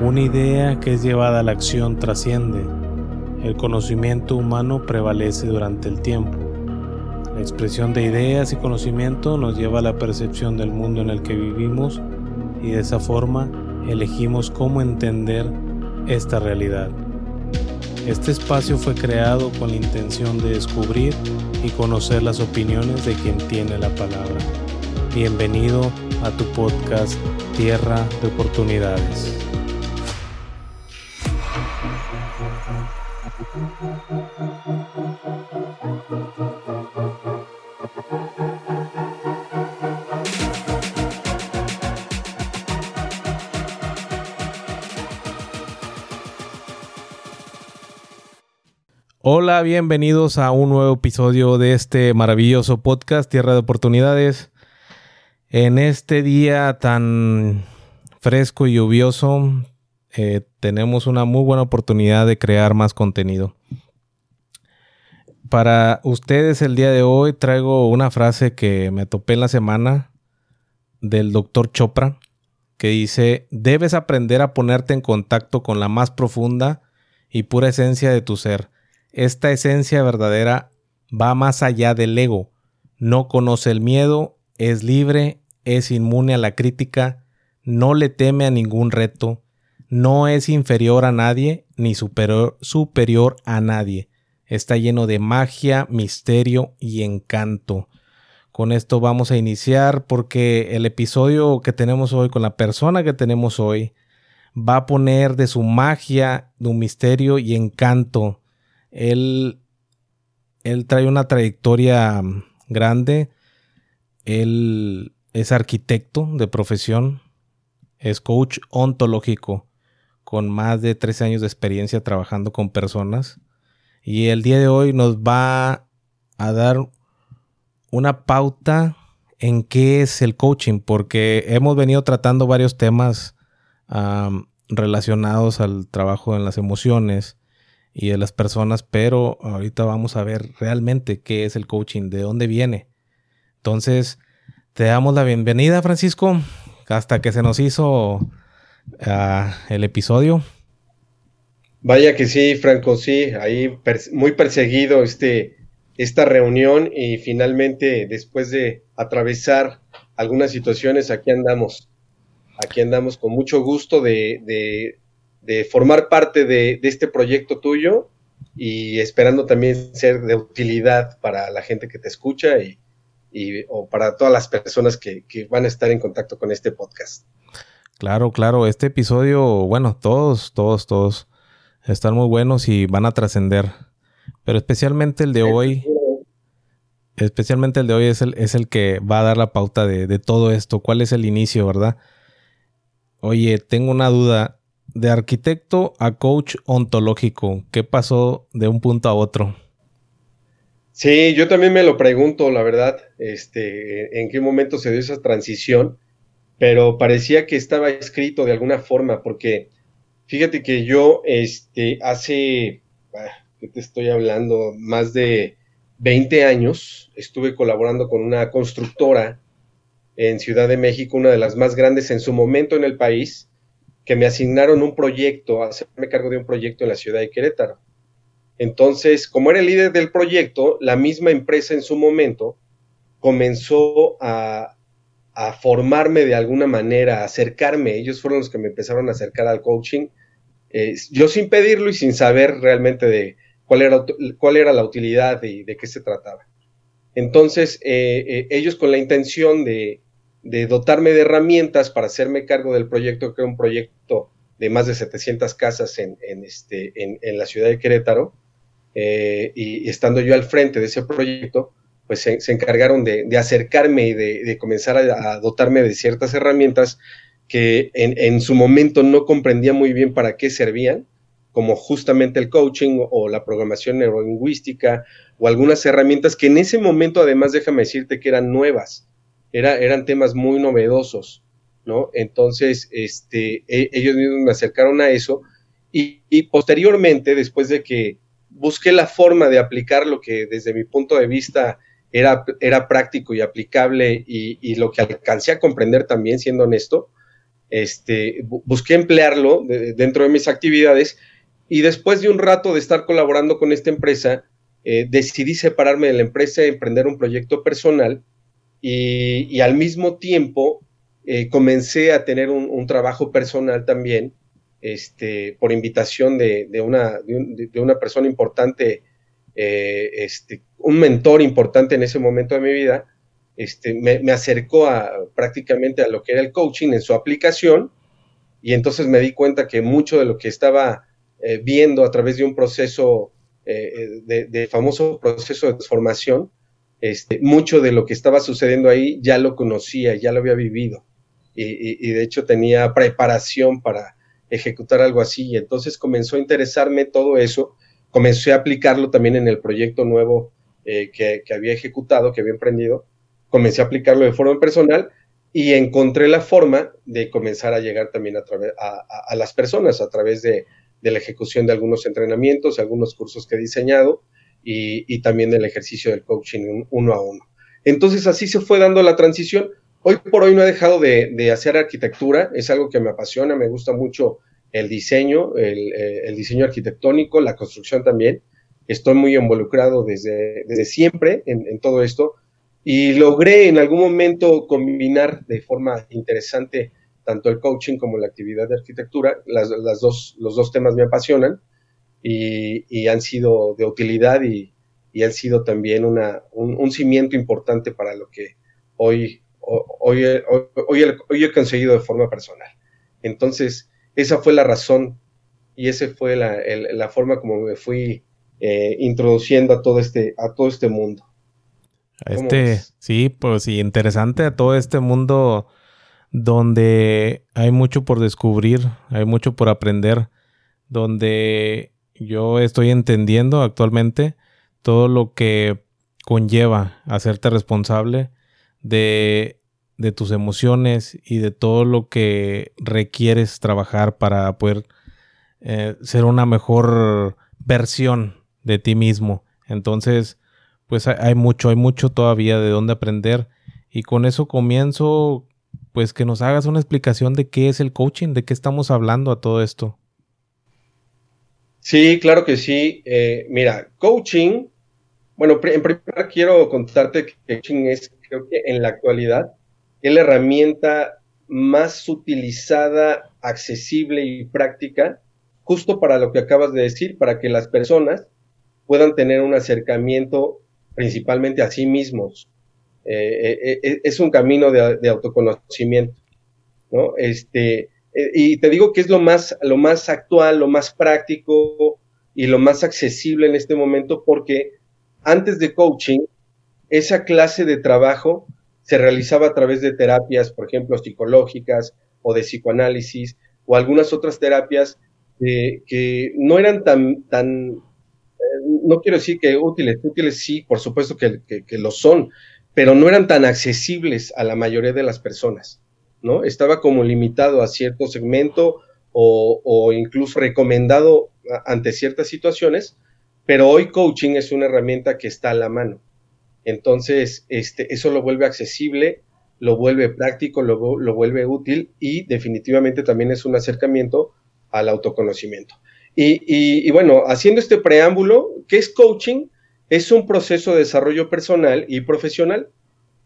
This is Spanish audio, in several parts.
Una idea que es llevada a la acción trasciende. El conocimiento humano prevalece durante el tiempo. La expresión de ideas y conocimiento nos lleva a la percepción del mundo en el que vivimos y de esa forma elegimos cómo entender esta realidad. Este espacio fue creado con la intención de descubrir y conocer las opiniones de quien tiene la palabra. Bienvenido a tu podcast Tierra de Oportunidades. Hola, bienvenidos a un nuevo episodio de este maravilloso podcast Tierra de Oportunidades. En este día tan fresco y lluvioso, eh, tenemos una muy buena oportunidad de crear más contenido. Para ustedes el día de hoy traigo una frase que me topé en la semana del doctor Chopra, que dice, debes aprender a ponerte en contacto con la más profunda y pura esencia de tu ser esta esencia verdadera va más allá del ego, no conoce el miedo, es libre, es inmune a la crítica, no le teme a ningún reto, no es inferior a nadie ni superior, superior a nadie. Está lleno de magia, misterio y encanto. Con esto vamos a iniciar porque el episodio que tenemos hoy con la persona que tenemos hoy va a poner de su magia, de un misterio y encanto él, él trae una trayectoria grande. Él es arquitecto de profesión. Es coach ontológico con más de 13 años de experiencia trabajando con personas. Y el día de hoy nos va a dar una pauta en qué es el coaching, porque hemos venido tratando varios temas relacionados al trabajo en las emociones, y de las personas, pero ahorita vamos a ver realmente qué es el coaching, de dónde viene. Entonces, te damos la bienvenida, Francisco, hasta que se nos hizo ah, el episodio. Vaya que sí, Franco, sí, ahí muy perseguido este, esta reunión y finalmente después de atravesar algunas situaciones, aquí andamos. Aquí andamos con mucho gusto de, de de formar parte de, este proyecto tuyo y esperando también ser de utilidad para la gente que te escucha y, o para todas las personas que, van a estar en contacto con este podcast. Claro, claro, este episodio, bueno, todos, todos, todos están muy buenos y van a trascender, pero especialmente el de hoy, especialmente el de hoy es el, es el que va a dar la pauta de, de todo esto, cuál es el inicio, ¿verdad? Oye, tengo una duda de arquitecto a coach ontológico, ¿qué pasó de un punto a otro? Sí, yo también me lo pregunto, la verdad, este, en qué momento se dio esa transición, pero parecía que estaba escrito de alguna forma, porque fíjate que yo, este, hace, ah, ¿qué te estoy hablando? Más de 20 años estuve colaborando con una constructora en Ciudad de México, una de las más grandes en su momento en el país, que me asignaron un proyecto, hacerme cargo de un proyecto en la ciudad de Querétaro. Entonces, como era el líder del proyecto, la misma empresa en su momento comenzó a, formarme de alguna manera, a acercarme. Ellos fueron los que me empezaron a acercar al coaching, eh, yo sin pedirlo y sin saber realmente de cuál era, cuál era la utilidad y de qué se trataba. Entonces, eh, eh, ellos con la intención de, de dotarme de herramientas para hacerme cargo del proyecto, que era un proyecto de más de 700 casas en, este, en, la ciudad de Querétaro, eh, y, estando yo al frente de ese proyecto, pues se, encargaron de, acercarme y de, comenzar a, dotarme de ciertas herramientas que en, en, su momento no comprendía muy bien para qué servían, como justamente el coaching o la programación neurolingüística o algunas herramientas que en ese momento, además, déjame decirte que eran nuevas eran temas muy novedosos, ¿no? Entonces, este, e, ellos mismos me acercaron a eso y, posteriormente, después de que busqué la forma de aplicar lo que desde mi punto de vista era, era práctico y aplicable y, lo que alcancé a comprender también, siendo honesto, este, busqué emplearlo dentro de mis actividades y después de un rato de estar colaborando con esta empresa, eh, decidí separarme de la empresa y emprender un proyecto personal y, al mismo tiempo eh, comencé a tener un, trabajo personal también, este, por invitación de, una, de, una persona importante, eh, este, un mentor importante en ese momento de mi vida, este, me, acercó a, prácticamente a lo que era el coaching en su aplicación y entonces me di cuenta que mucho de lo que estaba viendo a través de un proceso eh, de, famoso proceso de transformación, este, mucho de lo que estaba sucediendo ahí ya lo conocía, ya lo había vivido. Y, de hecho tenía preparación para ejecutar algo así. Y entonces comenzó a interesarme todo eso, comencé a aplicarlo también en el proyecto nuevo eh, que, había ejecutado, que había emprendido, comencé a aplicarlo de forma personal y encontré la forma de comenzar a llegar también a, través, a las personas a través de, de la ejecución de algunos entrenamientos, algunos cursos que he diseñado y, también del ejercicio del coaching uno a uno. Entonces así se fue dando la transición. Hoy por hoy no he dejado de, hacer arquitectura, es algo que me apasiona, me gusta mucho el diseño, el, eh, diseño arquitectónico, la construcción también. Estoy muy involucrado desde, desde siempre en, todo esto y logré en algún momento combinar de forma interesante tanto el coaching como la actividad de arquitectura, las, dos, los dos temas me apasionan y, han sido de utilidad y, han sido también una, un, cimiento importante para lo que hoy, hoy, hoy, he conseguido de forma personal. Entonces, esa fue la razón y esa fue la, forma como me fui eh, introduciendo a todo este, a todo este mundo. Este, sí, pues sí, interesante a todo este mundo donde hay mucho por descubrir, hay mucho por aprender, donde yo estoy entendiendo actualmente todo lo que conlleva hacerte responsable de, de tus emociones y de todo lo que requieres trabajar para poder eh, ser una mejor versión de ti mismo. Entonces, pues hay mucho, hay mucho todavía de dónde aprender. Y con eso comienzo pues que nos hagas una explicación de qué es el coaching, de qué estamos hablando a todo esto. Sí, claro que sí. Eh, mira, coaching, bueno, en primer lugar quiero contarte que coaching es, creo que en la actualidad, es la herramienta más utilizada, accesible y práctica, justo para lo que acabas de decir, para que las personas puedan tener un acercamiento principalmente a sí mismos, eh, eh, eh, es un camino de, autoconocimiento, ¿no? Este, y te digo que es lo más, lo más actual, lo más práctico y lo más accesible en este momento porque antes de coaching, esa clase de trabajo se realizaba a través de terapias, por ejemplo, psicológicas o de psicoanálisis o algunas otras terapias que no eran tan, tan, no quiero decir que útiles, útiles sí, por supuesto que, que lo son, pero no eran tan accesibles a la mayoría de las personas, ¿no? Estaba como limitado a cierto segmento o, incluso recomendado ante ciertas situaciones, pero hoy coaching es una herramienta que está a la mano. Entonces, este, eso lo vuelve accesible, lo vuelve práctico, lo, vuelve útil y definitivamente también es un acercamiento al autoconocimiento. Y, y, bueno, haciendo este preámbulo, ¿qué es coaching? es un proceso de desarrollo personal y profesional.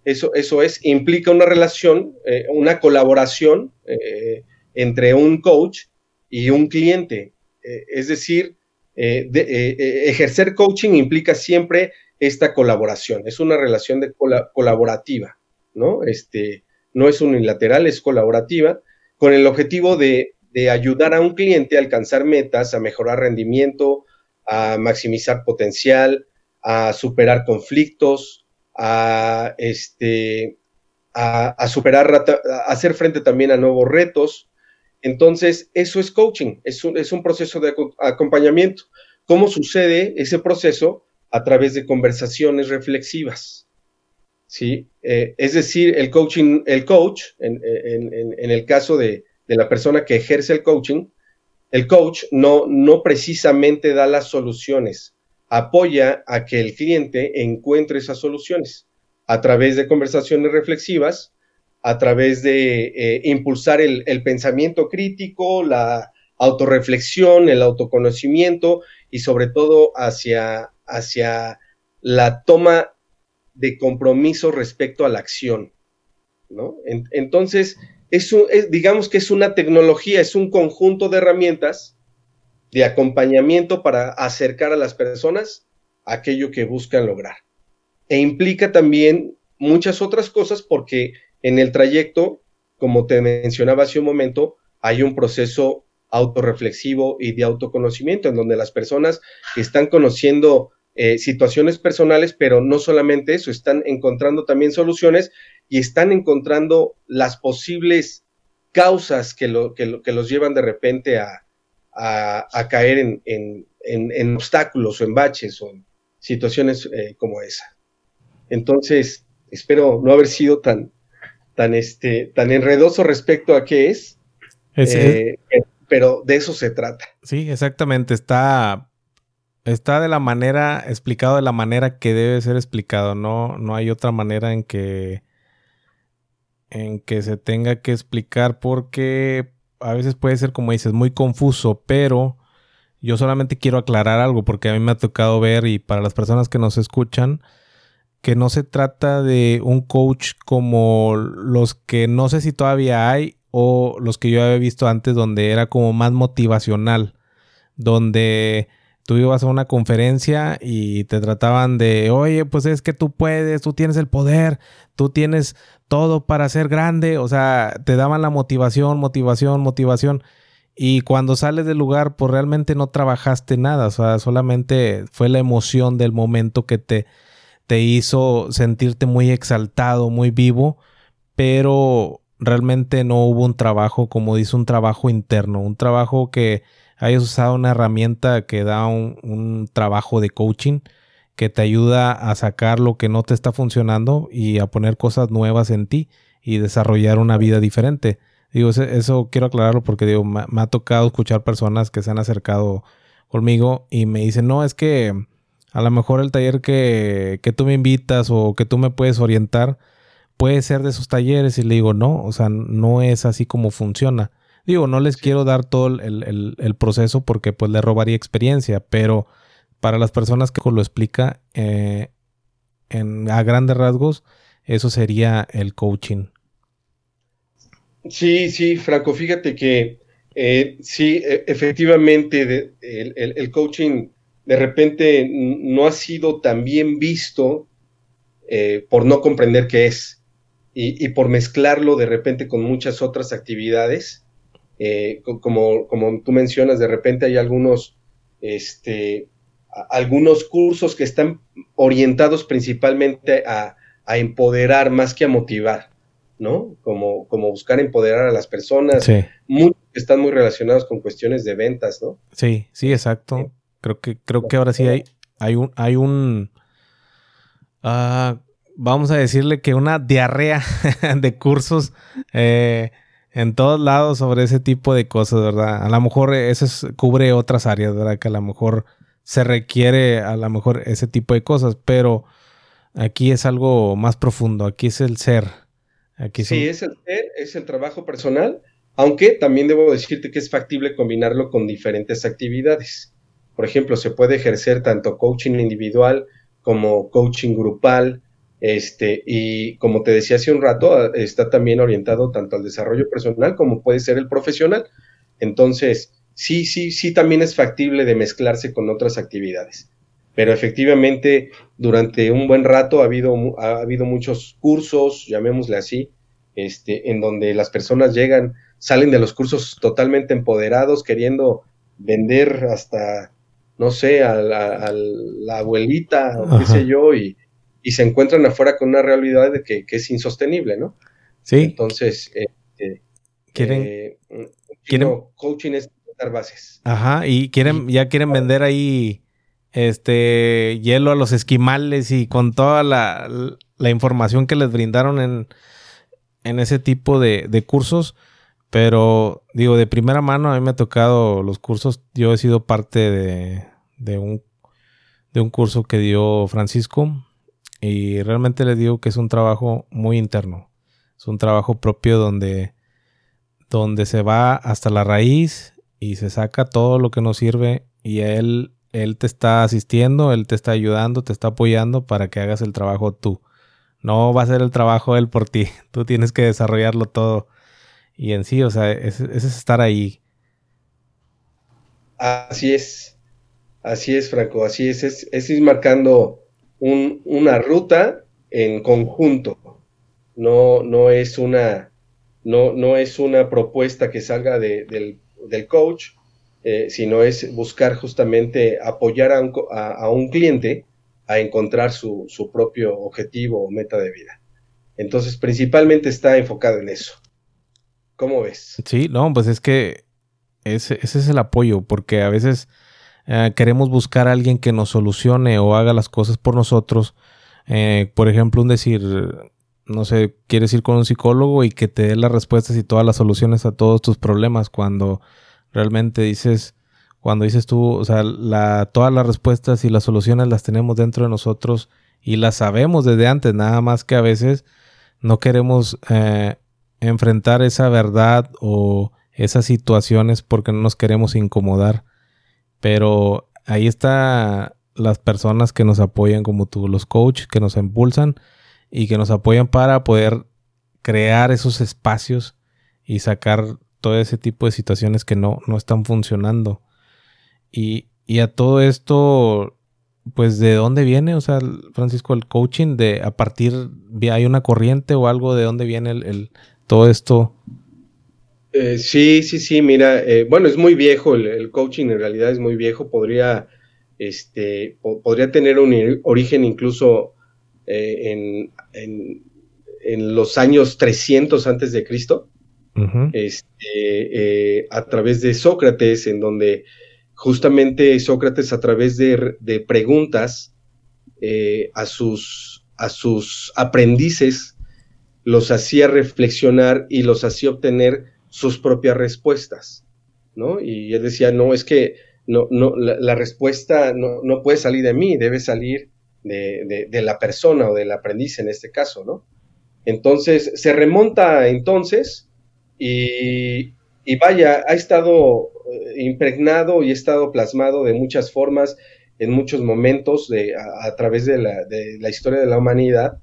Eso, eso es, implica una relación, eh, una colaboración eh, entre un coach y un cliente. Eh, es decir, ejercer coaching implica siempre esta colaboración. Es una relación de colaborativa, ¿no? Este, no es unilateral, es colaborativa, con el objetivo de, de ayudar a un cliente a alcanzar metas, a mejorar rendimiento, a maximizar potencial, a superar conflictos, a, este, a, superar, a hacer frente también a nuevos retos. Entonces, eso es coaching, es un, es un proceso de acompañamiento. ¿Cómo sucede ese proceso? A través de conversaciones reflexivas. ¿sí? Eh, es decir, el coaching, el coach, en, el caso de, de, la persona que ejerce el coaching, el coach no, no precisamente da las soluciones, apoya a que el cliente encuentre esas soluciones a través de conversaciones reflexivas a través de eh, impulsar el, pensamiento crítico, la autorreflexión, el autoconocimiento y sobre todo hacia, hacia la toma de compromiso respecto a la acción. ¿no? entonces, es digamos que es una tecnología, es un conjunto de herramientas de acompañamiento para acercar a las personas aquello que buscan lograr. E implica también muchas otras cosas porque en el trayecto, como te mencionaba hace un momento, hay un proceso autorreflexivo y de autoconocimiento en donde las personas están conociendo eh, situaciones personales, pero no solamente eso, están encontrando también soluciones y están encontrando las posibles causas que, lo, que, los llevan de repente a, caer en, obstáculos o en baches o en situaciones eh, como esa. Entonces, espero no haber sido tan, tan, este, tan enredoso respecto a qué es, eh, pero de eso se trata. Sí, exactamente. Está, está de la manera, explicado de la manera que debe ser explicado. No, no hay otra manera en que, en que se tenga que explicar porque a veces puede ser, como dices, muy confuso, pero yo solamente quiero aclarar algo porque a mí me ha tocado ver y para las personas que nos escuchan, que no se trata de un coach como los que no sé si todavía hay o los que yo había visto antes donde era como más motivacional, donde tú ibas a una conferencia y te trataban de, oye, pues es que tú puedes, tú tienes el poder, tú tienes todo para ser grande, o sea, te daban la motivación, motivación, motivación. Y cuando sales del lugar, pues realmente no trabajaste nada, o sea, solamente fue la emoción del momento que te, te hizo sentirte muy exaltado, muy vivo, pero realmente no hubo un trabajo, como dice, un trabajo interno, un trabajo que hayas usado una herramienta que da un, trabajo de coaching que te ayuda a sacar lo que no te está funcionando y a poner cosas nuevas en ti y desarrollar una vida diferente. Digo, eso, quiero aclararlo porque digo, me, me, ha tocado escuchar personas que se han acercado conmigo y me dicen, no, es que a lo mejor el taller que, tú me invitas o que tú me puedes orientar puede ser de esos talleres y le digo, no, o sea, no es así como funciona. Digo, no les quiero dar todo el, proceso porque pues le robaría experiencia, pero para las personas que lo explica eh, en, a grandes rasgos, eso sería el coaching. Sí, sí, Franco, fíjate que eh, sí, e, efectivamente, el, coaching de repente no ha sido tan bien visto eh, por no comprender qué es y, por mezclarlo de repente con muchas otras actividades. Eh, como, como tú mencionas, de repente hay algunos, este, algunos cursos que están orientados principalmente a, empoderar más que a motivar, ¿no? Como, como buscar empoderar a las personas. Sí. están muy relacionados con cuestiones de ventas, ¿no? Sí, sí, exacto. Creo que, creo que ahora sí hay, hay un, hay un ah, vamos a decirle que una diarrea de cursos eh, en todos lados sobre ese tipo de cosas, ¿verdad? A lo mejor eso cubre otras áreas, ¿verdad? Que a lo mejor se requiere a lo mejor ese tipo de cosas, pero aquí es algo más profundo, aquí es el ser. Aquí sí, es el ser, es el trabajo personal, aunque también debo decirte que es factible combinarlo con diferentes actividades. Por ejemplo, se puede ejercer tanto coaching individual como coaching grupal, este, y como te decía hace un rato, está también orientado tanto al desarrollo personal como puede ser el profesional. Entonces, sí, sí, sí, también es factible de mezclarse con otras actividades. Pero efectivamente, durante un buen rato ha habido, ha habido muchos cursos, llamémosle así, este, en donde las personas llegan, salen de los cursos totalmente empoderados, queriendo vender hasta no sé, a la, abuelita o qué sé yo, y, se encuentran afuera con una realidad de que, es insostenible, ¿no? Sí. Entonces, este, quieren, eh, quieren coaching es dar bases. Ajá, y quieren, ya quieren vender ahí este hielo a los esquimales y con toda la, información que les brindaron en, en ese tipo de, de cursos pero digo, de primera mano a mí me ha tocado los cursos. Yo he sido parte de, de, un, de un curso que dio Francisco y realmente le digo que es un trabajo muy interno. Es un trabajo propio donde, donde se va hasta la raíz y se saca todo lo que nos sirve y él, él te está asistiendo, él te está ayudando, te está apoyando para que hagas el trabajo tú. No va a ser el trabajo él por ti, tú tienes que desarrollarlo todo. Y en sí, o sea, ese es estar ahí. Así es, así es, Franco, así es, es, marcando una ruta en conjunto. No, no es una, no, no es una propuesta que salga del, coach, eh, sino es buscar justamente apoyar a un, a, un cliente a encontrar su, su, propio objetivo o meta de vida. Entonces, principalmente está enfocado en eso. ¿Cómo ves? Sí, no, pues es que ese, es el apoyo, porque a veces eh, queremos buscar a alguien que nos solucione o haga las cosas por nosotros. Eh, por ejemplo, un decir, no sé, quieres ir con un psicólogo y que te dé las respuestas y todas las soluciones a todos tus problemas cuando realmente dices, cuando dices tú, o sea, la, todas las respuestas y las soluciones las tenemos dentro de nosotros y las sabemos desde antes, nada más que a veces no queremos eh, enfrentar esa verdad o esas situaciones porque no nos queremos incomodar. Pero ahí está las personas que nos apoyan como tú, los coaches que nos impulsan y que nos apoyan para poder crear esos espacios y sacar todo ese tipo de situaciones que no, no están funcionando. Y, y, a todo esto, pues de dónde viene, o sea, Francisco, el coaching, de a partir, hay una corriente o algo de dónde viene el todo esto eh, sí, sí, sí, mira, eh, bueno, es muy viejo, el, coaching en realidad es muy viejo, podría, este, podría tener un origen incluso eh, en, en, los años 300 antes de Cristo, este, a través de Sócrates, en donde justamente Sócrates a través de, de preguntas a, sus, a sus aprendices los hacía reflexionar y los hacía obtener sus propias respuestas, ¿no? Y él decía, no, es que no, no, la, respuesta no, no, puede salir de mí, debe salir de, de, la persona o del aprendiz en este caso, ¿no? Entonces, se remonta entonces y, y vaya, ha estado eh, impregnado y ha estado plasmado de muchas formas, en muchos momentos de, a, través de la, de la, historia de la humanidad,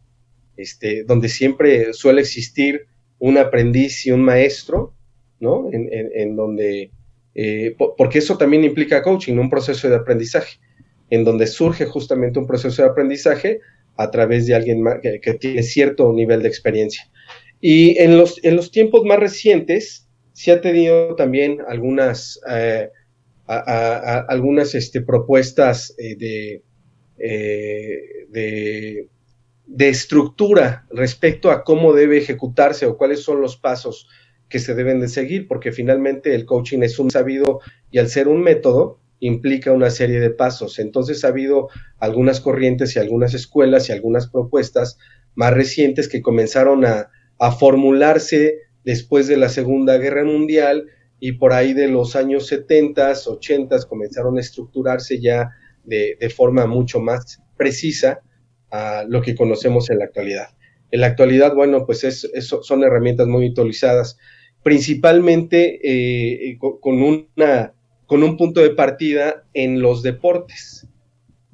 este, donde siempre suele existir un aprendiz y un maestro, ¿no? En, donde, eh, porque eso también implica coaching, un proceso de aprendizaje, en donde surge justamente un proceso de aprendizaje a través de alguien que, tiene cierto nivel de experiencia. Y en los, en los tiempos más recientes se ha tenido también algunas, eh, algunas este, propuestas eh, de, de de estructura respecto a cómo debe ejecutarse o cuáles son los pasos que se deben de seguir, porque finalmente el coaching es un sabido y al ser un método implica una serie de pasos. Entonces ha habido algunas corrientes y algunas escuelas y algunas propuestas más recientes que comenzaron a, formularse después de la Segunda Guerra Mundial y por ahí de los años 70, 80 comenzaron a estructurarse ya de, de forma mucho más precisa lo que conocemos en la actualidad. En la actualidad, bueno, pues es, son herramientas muy utilizadas, principalmente eh, con, un punto de partida en los deportes.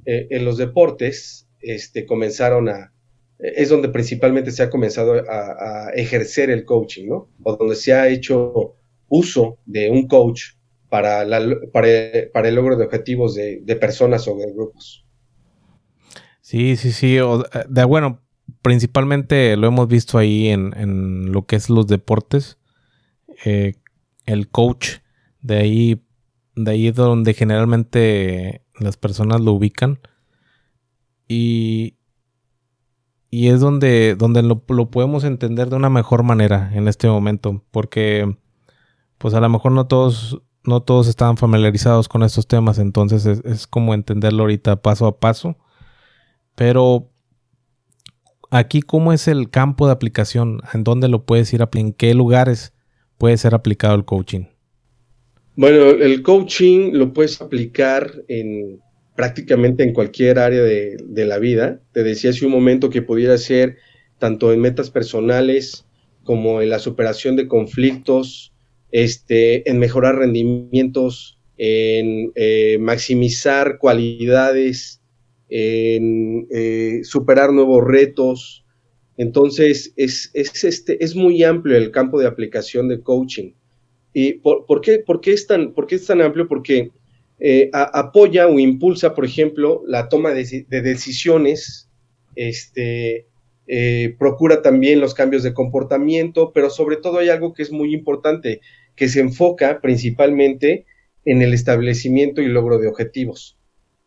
Eh, en los deportes este, comenzaron a, es donde principalmente se ha comenzado a, ejercer el coaching, ¿no? O donde se ha hecho uso de un coach para, para, el logro de objetivos de personas o de grupos. Sí, sí, sí. Eh, de, bueno, principalmente lo hemos visto ahí en, lo que es los deportes. Eh, el coach, de ahí, de ahí es donde generalmente las personas lo ubican. Y, y es donde, donde lo, podemos entender de una mejor manera en este momento. Porque, pues a lo mejor no todos, no todos estaban familiarizados con estos temas. Entonces es, es como entenderlo ahorita paso a paso pero aquí, ¿cómo es el campo de aplicación? ¿En dónde lo puedes ir a ¿En qué lugares puede ser aplicado el coaching? Bueno, el coaching lo puedes aplicar en prácticamente en cualquier área de, la vida. Te decía hace un momento que pudiera ser tanto en metas personales como en la superación de conflictos, este, en mejorar rendimientos, en eh, maximizar cualidades, en eh, superar nuevos retos. Entonces, es, este, es muy amplio el campo de aplicación de coaching. ¿Y por, qué, por qué, es tan, por qué es tan amplio? Porque eh, apoya o impulsa, por ejemplo, la toma de, decisiones, este, eh, procura también los cambios de comportamiento, pero sobre todo hay algo que es muy importante, que se enfoca principalmente en el establecimiento y logro de objetivos.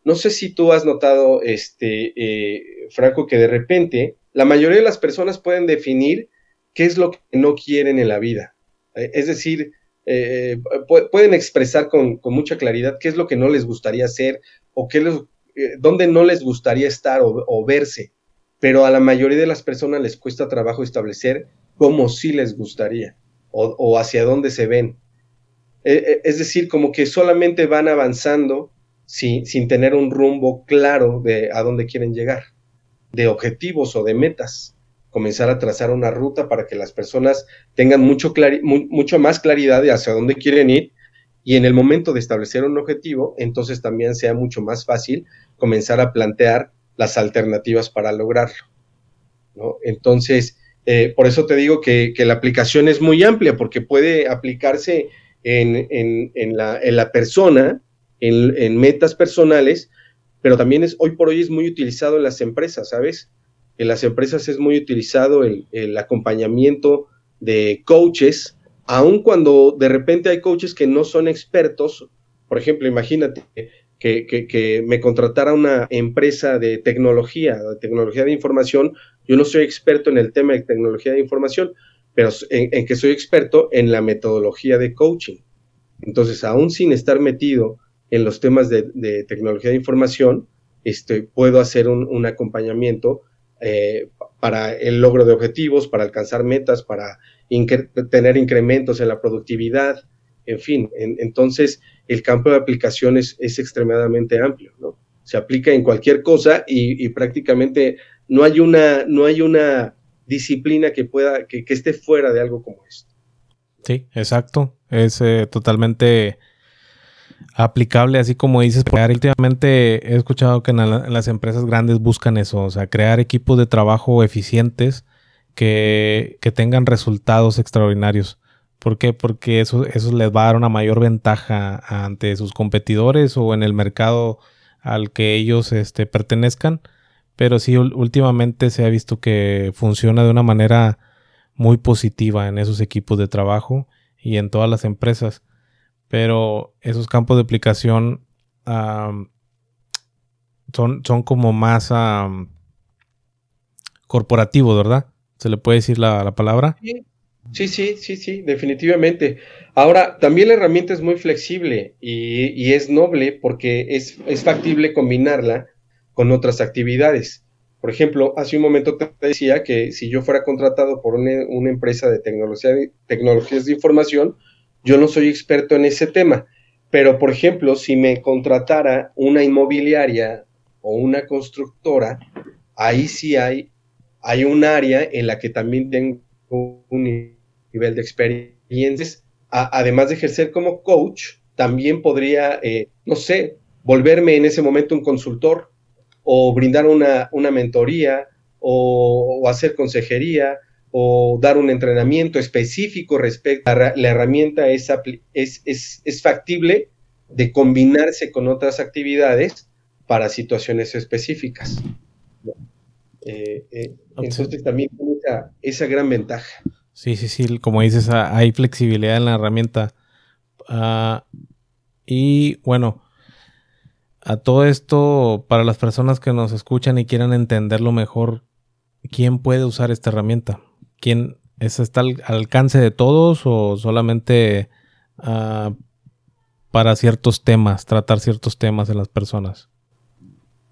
No sé si tú has notado, este, eh, Franco, que de repente la mayoría de las personas pueden definir qué es lo que no quieren en la vida. Es decir, eh, pueden expresar con, mucha claridad qué es lo que no les gustaría hacer o qué les, eh, dónde no les gustaría estar o, verse, pero a la mayoría de las personas les cuesta trabajo establecer cómo sí les gustaría o, hacia dónde se ven. Eh, es decir, como que solamente van avanzando sin, tener un rumbo claro de a dónde quieren llegar, de objetivos o de metas comenzar a trazar una ruta para que las personas tengan mucho, mucho más claridad de hacia dónde quieren ir y en el momento de establecer un objetivo, entonces también sea mucho más fácil comenzar a plantear las alternativas para lograrlo. Entonces, eh, por eso te digo que, la aplicación es muy amplia porque puede aplicarse en, la, persona, en, metas personales, pero también es hoy por hoy es muy utilizado en las empresas, ¿sabes? en las empresas es muy utilizado el, acompañamiento de coaches, aun cuando de repente hay coaches que no son expertos. Por ejemplo, imagínate que, me contratara una empresa de tecnología, de tecnología de información. Yo no soy experto en el tema de tecnología de información, pero en, que soy experto en la metodología de coaching. Entonces, aún sin estar metido en los temas de, tecnología de información, este, puedo hacer un acompañamiento eh, para el logro de objetivos, para alcanzar metas, para tener incrementos en la productividad, en fin. entonces, el campo de aplicaciones es extremadamente amplio, ¿no? Se aplica en cualquier cosa y, prácticamente no hay una, no hay una disciplina que pueda, que, esté fuera de algo como esto. Sí, exacto. Es eh, totalmente aplicable, así como dices, crear. Últimamente he escuchado que en, las empresas grandes buscan eso, o sea, crear equipos de trabajo eficientes que, tengan resultados extraordinarios. ¿Por qué? Porque eso, eso les va a dar una mayor ventaja ante sus competidores o en el mercado al que ellos este, pertenezcan. Pero sí, últimamente se ha visto que funciona de una manera muy positiva en esos equipos de trabajo y en todas las empresas pero esos campos de aplicación son, son como más corporativos, ¿verdad? ¿Se le puede decir la, palabra? Sí, sí, sí, sí, definitivamente. Ahora, también la herramienta es muy flexible y, es noble porque es, factible combinarla con otras actividades. Por ejemplo, hace un momento te decía que si yo fuera contratado por una, una empresa de tecnología, tecnologías de información, yo no soy experto en ese tema, pero por ejemplo, si me contratara una inmobiliaria o una constructora, ahí sí hay, hay un área en la que también tengo un nivel de experiencia. además de ejercer como coach, también podría, eh, no sé, volverme en ese momento un consultor o brindar una, mentoría o, hacer consejería o dar un entrenamiento específico respecto a la herramienta es, es, es, factible de combinarse con otras actividades para situaciones específicas. Eh, eh, entonces también tiene esa, gran ventaja. Sí, sí, sí, como dices, ah, hay flexibilidad en la herramienta. Ah, y bueno, a todo esto, para las personas que nos escuchan y quieran entenderlo mejor, ¿quién puede usar esta herramienta? ¿Quién es, está al alcance de todos o solamente ah, para ciertos temas, tratar ciertos temas en las personas?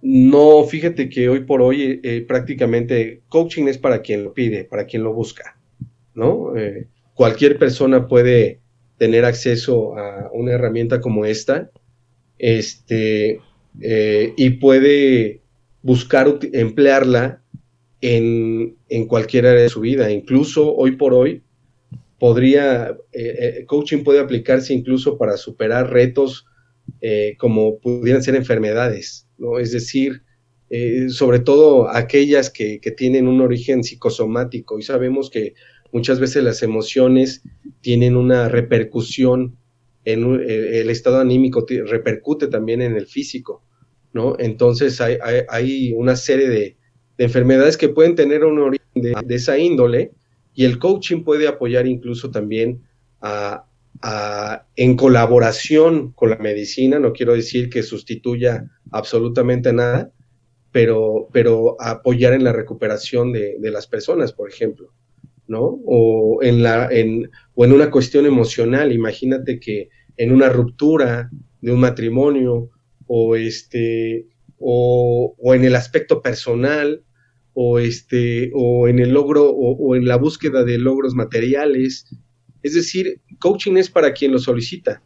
No, fíjate que hoy por hoy eh, eh, prácticamente coaching es para quien lo pide, para quien lo busca, ¿no? Eh, cualquier persona puede tener acceso a una herramienta como esta, este, y puede buscar emplearla en, en cualquier área de su vida. Incluso hoy por hoy podría, eh, coaching puede aplicarse incluso para superar retos como pudieran ser enfermedades, ¿no? Es decir, sobre todo aquellas que, que, tienen un origen psicosomático y sabemos que muchas veces las emociones tienen una repercusión en el estado anímico, repercute también en el físico, ¿no? Entonces hay, una serie de, enfermedades que pueden tener un origen de, esa índole y el coaching puede apoyar incluso también a, en colaboración con la medicina, no quiero decir que sustituya absolutamente nada, pero, pero apoyar en la recuperación de, de las personas, por ejemplo. ¿no? O en, la, en, o en una cuestión emocional, imagínate que en una ruptura de un matrimonio o, este, o, en el aspecto personal o, este, o en el logro o, en la búsqueda de logros materiales. Es decir, coaching es para quien lo solicita,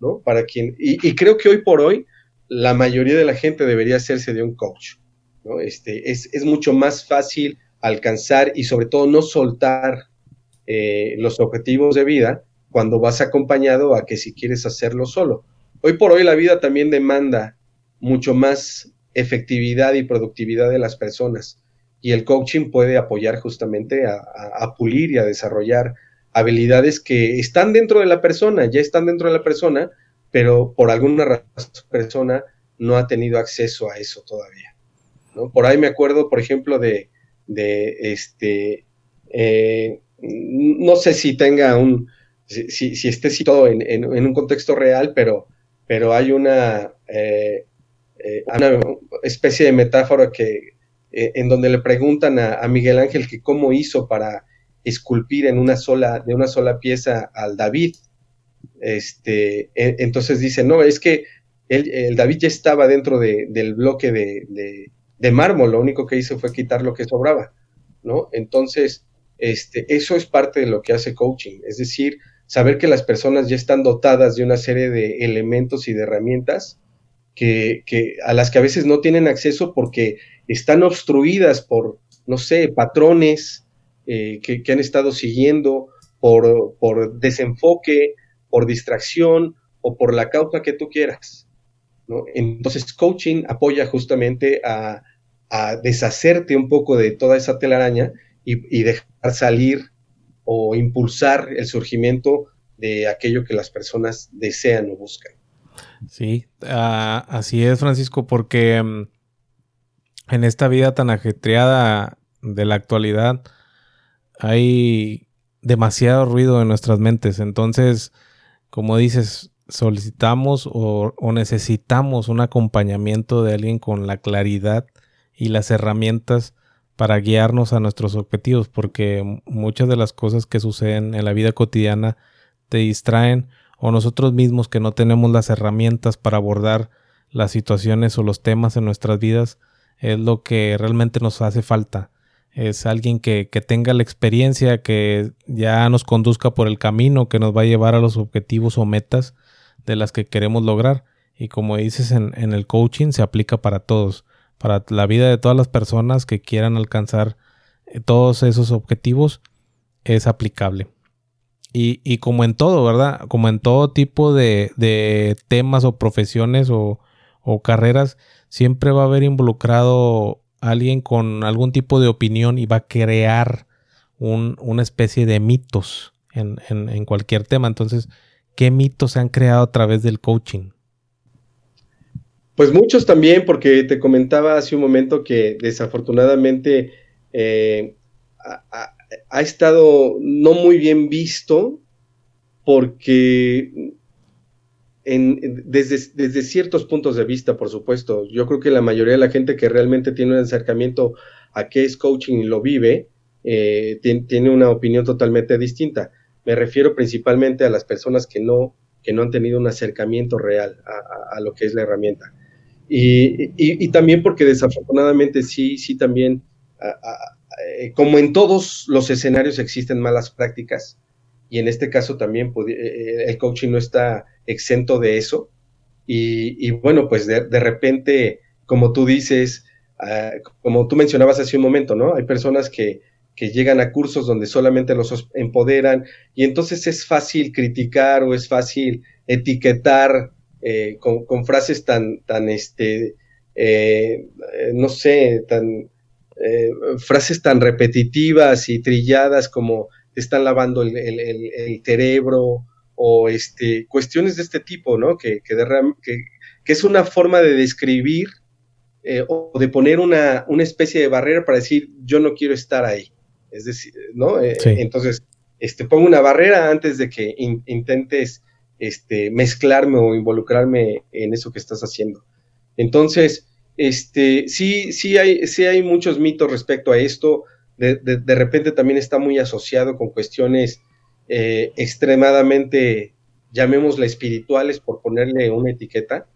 ¿no? Para quien, y, creo que hoy por hoy la mayoría de la gente debería hacerse de un coach, ¿no? Este, es, es mucho más fácil alcanzar y sobre todo no soltar eh, los objetivos de vida cuando vas acompañado a que si quieres hacerlo solo. Hoy por hoy la vida también demanda mucho más efectividad y productividad de las personas y el coaching puede apoyar justamente a, pulir y a desarrollar habilidades que están dentro de la persona, ya están dentro de la persona, pero por alguna razón persona no ha tenido acceso a eso todavía. ¿no? Por ahí me acuerdo, por ejemplo, de, de este, eh, no sé si tenga un, si, si esté situado en, en, un contexto real, pero, pero hay una, eh, eh, una especie de metáfora que, en donde le preguntan a, Miguel Ángel que cómo hizo para esculpir en una sola, de una sola pieza al David. Este, entonces dice, no, es que el, David ya estaba dentro del bloque de, de mármol, lo único que hizo fue quitar lo que sobraba, ¿no? Entonces, este, eso es parte de lo que hace coaching, es decir, saber que las personas ya están dotadas de una serie de elementos y de herramientas que, a las que a veces no tienen acceso porque están obstruidas por, no sé, patrones eh, que, han estado siguiendo, por, por desenfoque, por distracción o por la causa que tú quieras. Entonces, coaching apoya justamente a, deshacerte un poco de toda esa telaraña y, dejar salir o impulsar el surgimiento de aquello que las personas desean o buscan. Sí, ah, así es, Francisco, porque mm, en esta vida tan ajetreada de la actualidad hay demasiado ruido en nuestras mentes. Entonces, como dices, solicitamos o, necesitamos un acompañamiento de alguien con la claridad y las herramientas para guiarnos a nuestros objetivos, porque muchas de las cosas que suceden en la vida cotidiana te distraen o nosotros mismos que no tenemos las herramientas para abordar las situaciones o los temas en nuestras vidas es lo que realmente nos hace falta. Es alguien que, que tenga la experiencia, que ya nos conduzca por el camino que nos va a llevar a los objetivos o metas de las que queremos lograr. Y como dices en, el coaching, se aplica para todos, para la vida de todas las personas que quieran alcanzar eh, todos esos objetivos, es aplicable. Y, como en todo, ¿verdad? Como en todo tipo de, temas o profesiones o, carreras, siempre va a haber involucrado alguien con algún tipo de opinión y va a crear una especie de mitos en, en, cualquier tema. Entonces, ¿Qué mitos se han creado a través del coaching? Pues muchos también, porque te comentaba hace un momento que desafortunadamente eh, ha, estado no muy bien visto porque desde, desde, ciertos puntos de vista, por supuesto, yo creo que la mayoría de la gente que realmente tiene un acercamiento a qué es coaching y lo vive, eh, tiene una opinión totalmente distinta. Me refiero principalmente a las personas que no, que no han tenido un acercamiento real a, lo que es la herramienta. Y, también porque desafortunadamente sí, sí también, eh, como en todos los escenarios existen malas prácticas, y en este caso también eh, eh, el coaching no está exento de eso. Y, bueno, pues de, repente, como tú dices, como tú mencionabas hace un momento, ¿no? Hay personas que, que llegan a cursos donde solamente los empoderan y entonces es fácil criticar o es fácil etiquetar eh, con, frases tan, tan, este, no sé, tan, eh, frases tan repetitivas y trilladas como te están lavando el, el, cerebro o este, cuestiones de este tipo, ¿no? Que, que, que, es una forma de describir o de poner una, una especie de barrera para decir yo no quiero estar ahí. Es decir, ¿no? Eh, entonces, este, pongo una barrera antes de que intentes este, mezclarme o involucrarme en eso que estás haciendo. Entonces, este, sí, sí hay, sí hay muchos mitos respecto a esto. De, repente también está muy asociado con cuestiones eh, extremadamente, llamémosla espirituales, por ponerle una etiqueta.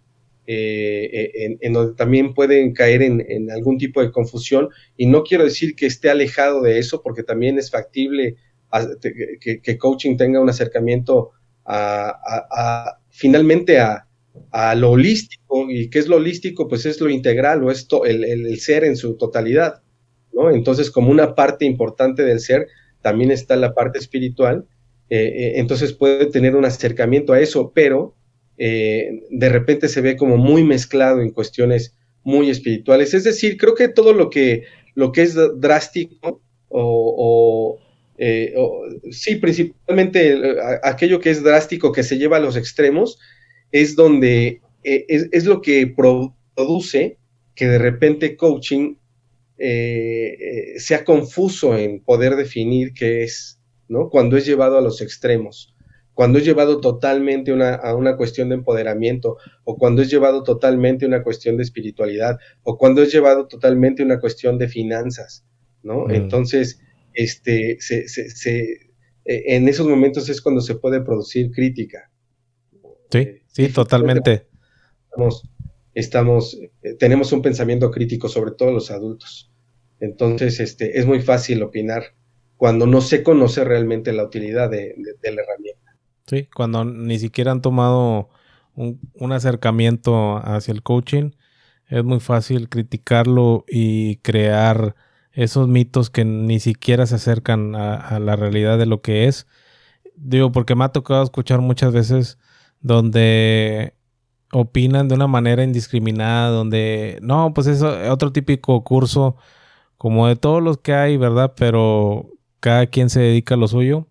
Eh, en, donde también pueden caer en, algún tipo de confusión. Y no quiero decir que esté alejado de eso, porque también es factible que, coaching tenga un acercamiento a, finalmente a, lo holístico. ¿Y qué es lo holístico? Pues es lo integral o esto, el, el, ser en su totalidad. ¿no? Entonces, como una parte importante del ser, también está la parte espiritual. Eh, eh, entonces puede tener un acercamiento a eso, pero eh, de repente se ve como muy mezclado en cuestiones muy espirituales. Es decir, creo que todo lo que, lo que es drástico o, eh, sí, principalmente aquello que es drástico, que se lleva a los extremos, es donde es, lo que produce que de repente coaching sea confuso en poder definir qué es, ¿no? Cuando es llevado a los extremos cuando es llevado totalmente a una cuestión de empoderamiento, o cuando es llevado totalmente a una cuestión de espiritualidad, o cuando es llevado totalmente a una cuestión de finanzas, ¿no? Mm. Entonces, este, e, en esos momentos es cuando se puede producir crítica. Sí, sí, totalmente. Estamos, estamos, eh, tenemos un pensamiento crítico, sobre todo los adultos. Entonces, este, es muy fácil opinar cuando no se conoce realmente la utilidad de la herramienta. Sí, cuando ni siquiera han tomado un, acercamiento hacia el coaching, es muy fácil criticarlo y crear esos mitos que ni siquiera se acercan a, la realidad de lo que es. Digo, porque me ha tocado escuchar muchas veces donde opinan de una manera indiscriminada, donde no, pues es otro típico curso como de todos los que hay, ¿verdad? Pero cada quien se dedica a lo suyo.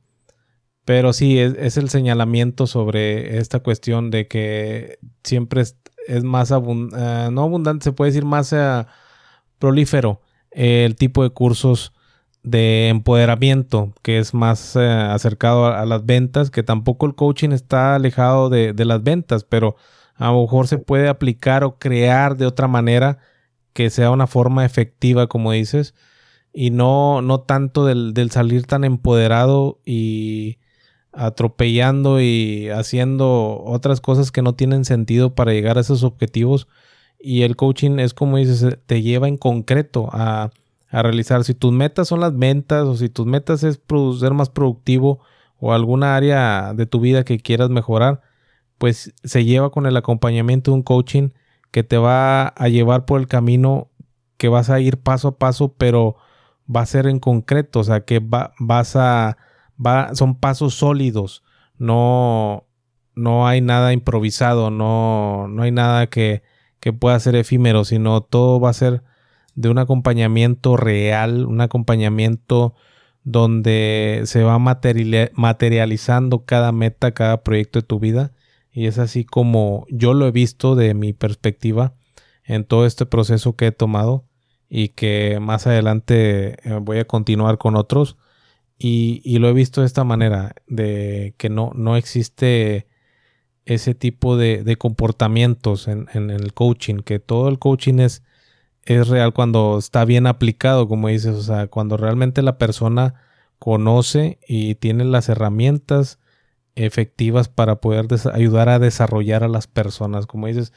Pero sí, es, el señalamiento sobre esta cuestión de que siempre es, más abundante, eh, no abundante, se puede decir más eh, prolífero el tipo de cursos de empoderamiento, que es más eh, acercado a, las ventas, que tampoco el coaching está alejado de, las ventas, pero a lo mejor se puede aplicar o crear de otra manera que sea una forma efectiva, como dices, y no, no tanto del, del salir tan empoderado y atropellando y haciendo otras cosas que no tienen sentido para llegar a esos objetivos. Y el coaching es como dices, te lleva en concreto a, realizar. Si tus metas son las ventas o si tus metas es ser más productivo o alguna área de tu vida que quieras mejorar, pues se lleva con el acompañamiento de un coaching que te va a llevar por el camino que vas a ir paso a paso, pero va a ser en concreto, o sea, que va, vas a son pasos sólidos, no, no hay nada improvisado, no, no hay nada que, que pueda ser efímero, sino todo va a ser de un acompañamiento real, un acompañamiento donde se va materializando cada meta, cada proyecto de tu vida. Y es así como yo lo he visto de mi perspectiva en todo este proceso que he tomado y que más adelante eh, voy a continuar con otros y, lo he visto de esta manera, de que no, no existe ese tipo de, comportamientos en, el coaching, que todo el coaching es, es real cuando está bien aplicado, como dices, o sea, cuando realmente la persona conoce y tiene las herramientas efectivas para poder ayudar a desarrollar a las personas, como dices,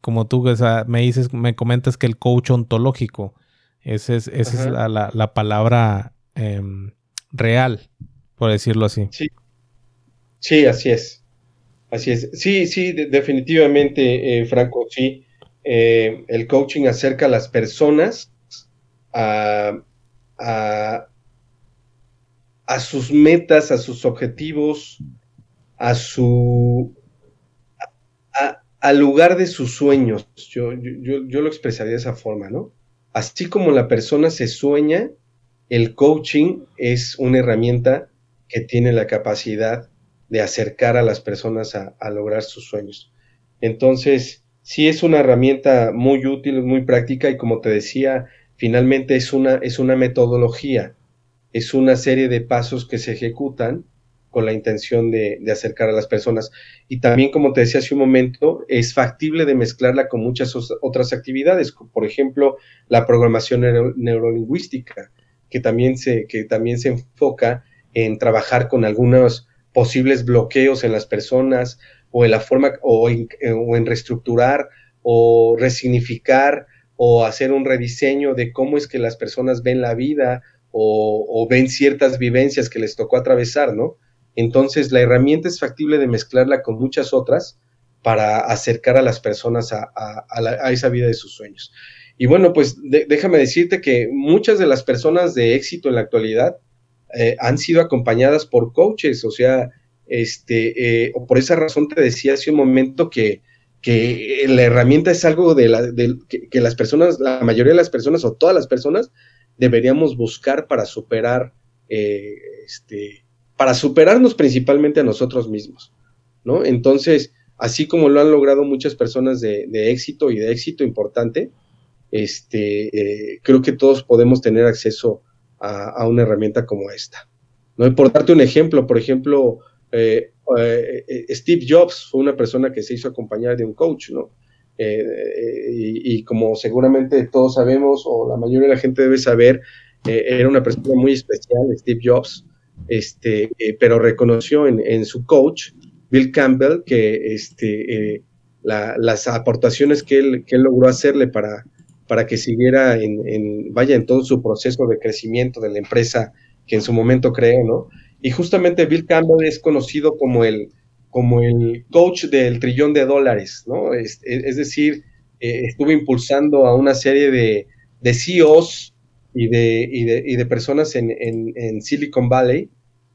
como tú me dices, me comentas que el coach ontológico, esa es, esa es la, la, palabra em, real, por decirlo así. Sí, sí así es. Así es. Sí, sí, definitivamente, eh, Franco, sí. Eh, el coaching acerca a las personas a, sus metas, a sus objetivos, a su al lugar de sus sueños. Yo, yo, yo, lo expresaría de esa forma, ¿no? Así como la persona se sueña, el coaching es una herramienta que tiene la capacidad de acercar a las personas a, lograr sus sueños. Entonces, sí es una herramienta muy útil, muy práctica y como te decía, finalmente es una, es una metodología, es una serie de pasos que se ejecutan con la intención de, acercar a las personas. Y también, como te decía hace un momento, es factible de mezclarla con muchas otras actividades, por ejemplo, la programación neurolingüística, que también, se, que también se enfoca en trabajar con algunos posibles bloqueos en las personas o en la forma o en, reestructurar o resignificar o hacer un rediseño de cómo es que las personas ven la vida o, ven ciertas vivencias que les tocó atravesar, ¿no? Entonces, la herramienta es factible de mezclarla con muchas otras para acercar a las personas a, esa vida de sus sueños. Y bueno, pues déjame decirte que muchas de las personas de éxito en la actualidad eh, han sido acompañadas por coaches, o sea, este, eh, por esa razón te decía hace un momento que, la herramienta es algo de, la, que, las personas, la mayoría de las personas o todas las personas deberíamos buscar para superar eh, este, para superarnos principalmente a nosotros mismos, ¿no? Entonces, así como lo han logrado muchas personas de, éxito y de éxito importante, este, eh, creo que todos podemos tener acceso a, una herramienta como esta. ¿no? por darte un ejemplo, por ejemplo, eh, eh, Steve Jobs fue una persona que se hizo acompañar de un coach, ¿no? y, como seguramente todos sabemos, o la mayoría de la gente debe saber, era una persona muy especial, Steve Jobs, este, eh, pero reconoció en, su coach, Bill Campbell, que este, eh, las aportaciones que él, logró hacerle para, para que siguiera en, vaya, en todo su proceso de crecimiento de la empresa que en su momento creó, ¿no? Y justamente Bill Campbell es conocido como el, como el coach del trillón de dólares, ¿no? Es, decir, eh, estuvo impulsando a una serie de, de CEOs y de, y de, y de personas en, en, Silicon Valley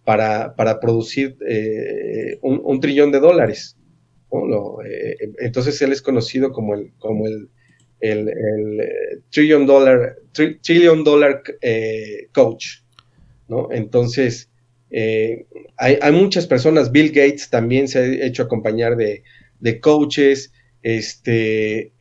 para, para producir eh, un, trillón de dólares. Eh, entonces él es conocido como el, como el, el, el trillion dollar, trillion dollar coach. ¿no? Entonces, hay, hay, muchas personas, Bill Gates también se ha hecho acompañar de, de coaches, este,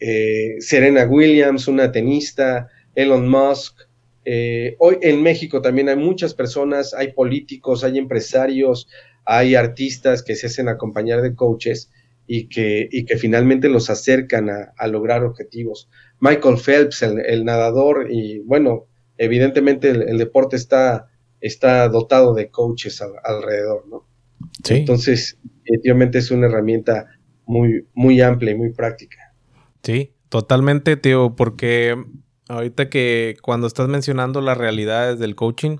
Serena Williams, una tenista, Elon Musk, eh, hoy en México también hay muchas personas, hay políticos, hay empresarios, hay artistas que se hacen acompañar de coaches y que, y que finalmente los acercan a, lograr objetivos. Michael Phelps, el, nadador, y bueno, evidentemente el, deporte está, está dotado de coaches alrededor, ¿no? Entonces, efectivamente es una herramienta muy, muy amplia y muy práctica. Sí, totalmente, tío, porque Ahorita que cuando estás mencionando las realidades del coaching,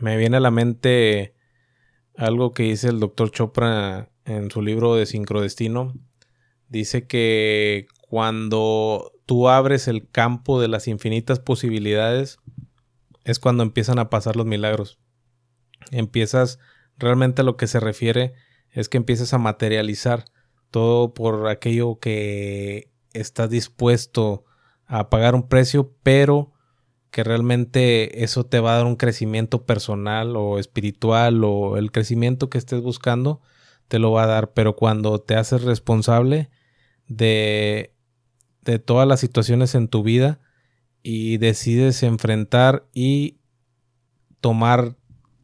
me viene a la mente algo que dice el doctor Chopra en su libro de Sincrodestino. Dice que cuando tú abres el campo de las infinitas posibilidades, es cuando empiezan a pasar los milagros. Empiezas, realmente a lo que se refiere es que empiezas a materializar todo por aquello que estás dispuesto a pagar un precio, pero que realmente eso te va a dar un crecimiento personal o espiritual o el crecimiento que estés buscando te lo va a dar, pero cuando te haces responsable de, de todas las situaciones en tu vida y decides enfrentar y tomar,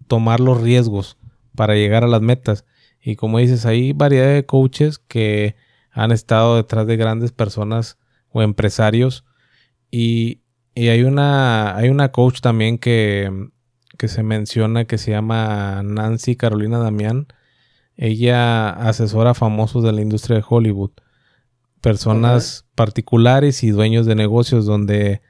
tomar los riesgos para llegar a las metas. Y como dices, hay variedad de coaches que han estado detrás de grandes personas o empresarios y, hay, una, hay una coach también que, se menciona que se llama Nancy Carolina Damián. Ella asesora a famosos de la industria de Hollywood. Personas particulares y dueños de negocios donde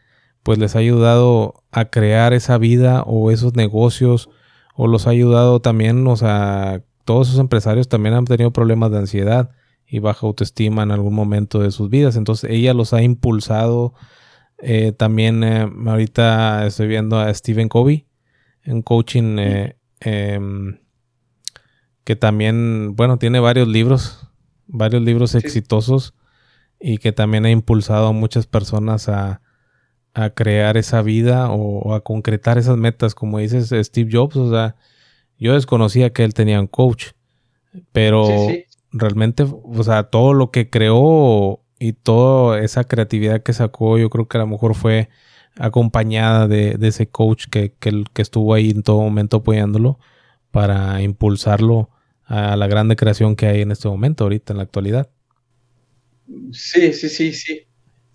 pues les ha ayudado a crear esa vida o esos negocios o los ha ayudado también, o sea, todos esos empresarios también han tenido problemas de ansiedad baja autoestima en algún momento de sus vidas. Entonces ella los ha impulsado. Eh, también eh, ahorita estoy viendo a Stephen Covey en coaching eh, em, que también, bueno, tiene varios libros, varios libros exitosos y que también ha impulsado a muchas personas a, a crear esa vida o, a concretar esas metas, como dices Steve Jobs, o sea, yo desconocía que él tenía un coach, pero realmente, o sea, todo lo que creó y toda esa creatividad que sacó, yo creo que a lo mejor fue acompañada de, ese coach que, que, que, estuvo ahí en todo momento apoyándolo para impulsarlo a la grande creación que hay en este momento, ahorita en la actualidad. Sí, sí, sí, sí.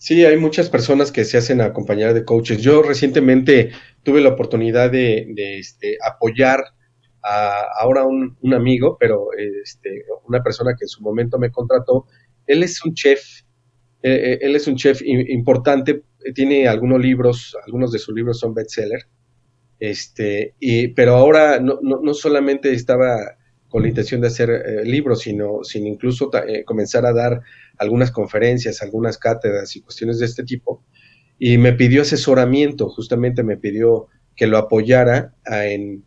Sí, hay muchas personas que se hacen acompañar de coaches. Yo recientemente tuve la oportunidad de, este, apoyar a ahora un, amigo, pero este, una persona que en su momento me contrató. Él es un chef, eh, eh, él es un chef importante, tiene algunos libros, algunos de sus libros son bestseller, este, y, pero ahora no, no, no solamente estaba con la intención de hacer eh, libros, sino, sin incluso comenzar a dar algunas conferencias, algunas cátedras y cuestiones de este tipo, y me pidió asesoramiento, justamente me pidió que lo apoyara en,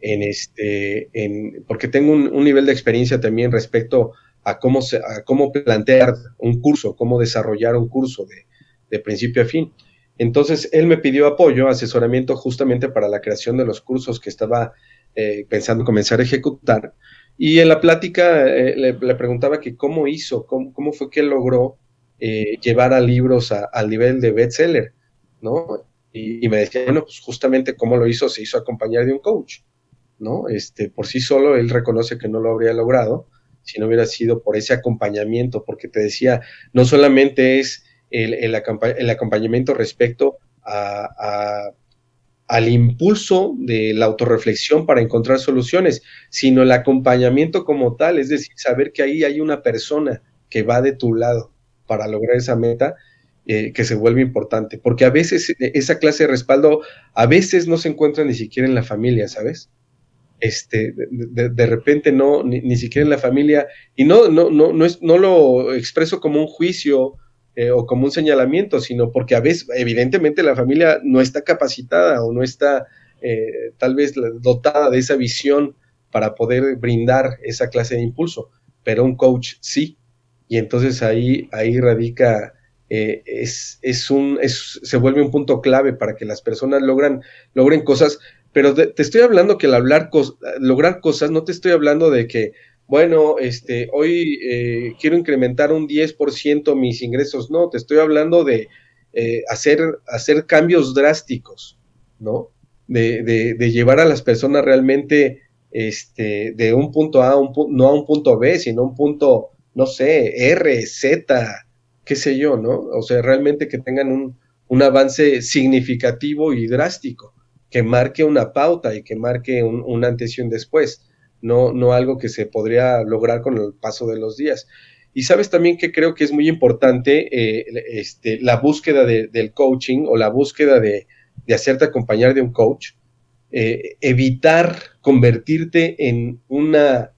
en este, en, porque tengo un, nivel de experiencia también respecto a cómo, se, a cómo plantear un curso, cómo desarrollar un curso de, de principio a fin. Entonces, él me pidió apoyo, asesoramiento justamente para la creación de los cursos que estaba eh, pensando comenzar a ejecutar. Y en la plática eh, le, preguntaba que cómo hizo, cómo, cómo fue que logró eh, llevar a libros al nivel de bestseller, ¿no? Y, me decía, bueno, pues justamente cómo lo hizo, se hizo acompañar de un coach, ¿no? Este, por sí solo él reconoce que no lo habría logrado si no hubiera sido por ese acompañamiento, porque te decía, no solamente es el, el, acompañamiento respecto a al impulso de la autorreflexión para encontrar soluciones, sino el acompañamiento como tal, es decir, saber que ahí hay una persona que va de tu lado para lograr esa meta eh, que se vuelve importante, porque a veces eh, esa clase de respaldo a veces no se encuentra ni siquiera en la familia, ¿sabes? Este, de, repente no, ni, siquiera en la familia, y no, no, no, no, es, no lo expreso como un juicio eh, o como un señalamiento, sino porque a veces, evidentemente, la familia no está capacitada o no está eh, tal vez dotada de esa visión para poder brindar esa clase de impulso, pero un coach sí. Y entonces ahí, ahí radica, eh, es, es un, es, se vuelve un punto clave para que las personas logran, logren cosas, pero te estoy hablando que al hablar, lograr cosas, no te estoy hablando de que bueno, este, hoy eh, quiero incrementar un 10% mis ingresos. No, te estoy hablando de eh, hacer, hacer cambios drásticos, ¿no? De, de, llevar a las personas realmente este, de un punto A, un no a un punto B, sino a un punto, no sé, R, Z, qué sé yo, ¿no? O sea, realmente que tengan un, un avance significativo y drástico, que marque una pauta y que marque un, un antes y un después no, no algo que se podría lograr con el paso de los días. Y sabes también que creo que es muy importante eh, este, la búsqueda del coaching o la búsqueda de, hacerte acompañar de un coach, eh, evitar convertirte en una,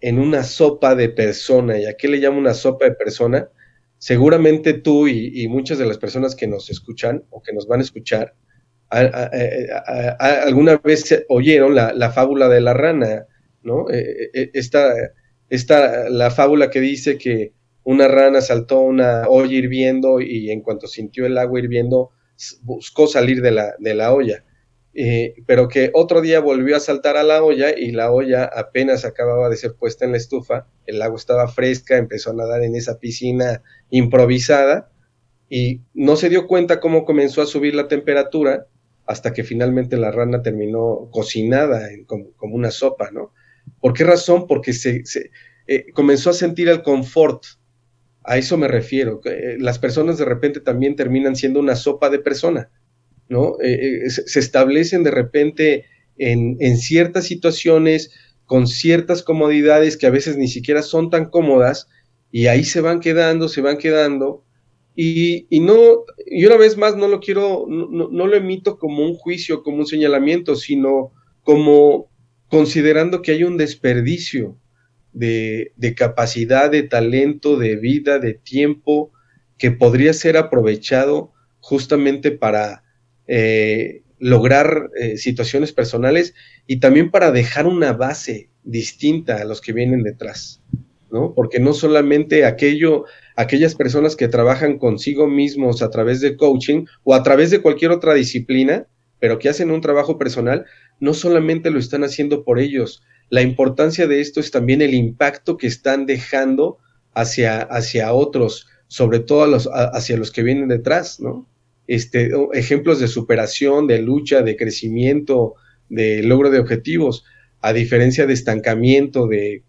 en una sopa de persona. ¿Y a qué le llamo una sopa de persona? Seguramente tú y, muchas de las personas que nos escuchan o que nos van a escuchar, alguna vez oyeron la, la fábula de la rana ¿no? Eh, eh, esta, la fábula que dice que una rana saltó una olla hirviendo y en cuanto sintió el agua hirviendo buscó salir de la, de la olla. Eh, pero que otro día volvió a saltar a la olla y la olla apenas acababa de ser puesta en la estufa, el agua estaba fresca, empezó a nadar en esa piscina improvisada y no se dio cuenta cómo comenzó a subir la temperatura hasta que finalmente la rana terminó cocinada como, como, una sopa, ¿no? ¿Por qué razón? Porque se, eh, comenzó a sentir el confort. A eso me refiero. Eh, las personas de repente también terminan siendo una sopa de persona, ¿no? Eh, se establecen de repente en, ciertas situaciones con ciertas comodidades que a veces ni siquiera son tan cómodas y ahí se van quedando, se van quedando y, no, y una vez más no lo quiero, no, no, lo emito como un juicio, como un señalamiento, sino como considerando que hay un desperdicio de, capacidad, de talento, de vida, de tiempo, que podría ser aprovechado justamente para eh, lograr eh, situaciones personales y también para dejar una base distinta a los que vienen detrás, ¿no? Porque no solamente aquello, aquellas personas que trabajan consigo mismos a través de coaching o a través de cualquier otra disciplina, pero que hacen un trabajo personal, no solamente lo están haciendo por ellos. La importancia de esto es también el impacto que están dejando hacia, hacia otros, sobre todo los, hacia los que vienen detrás, ¿no? Este, ejemplos de superación, de lucha, de crecimiento, de logro de objetivos, a diferencia de estancamiento, de,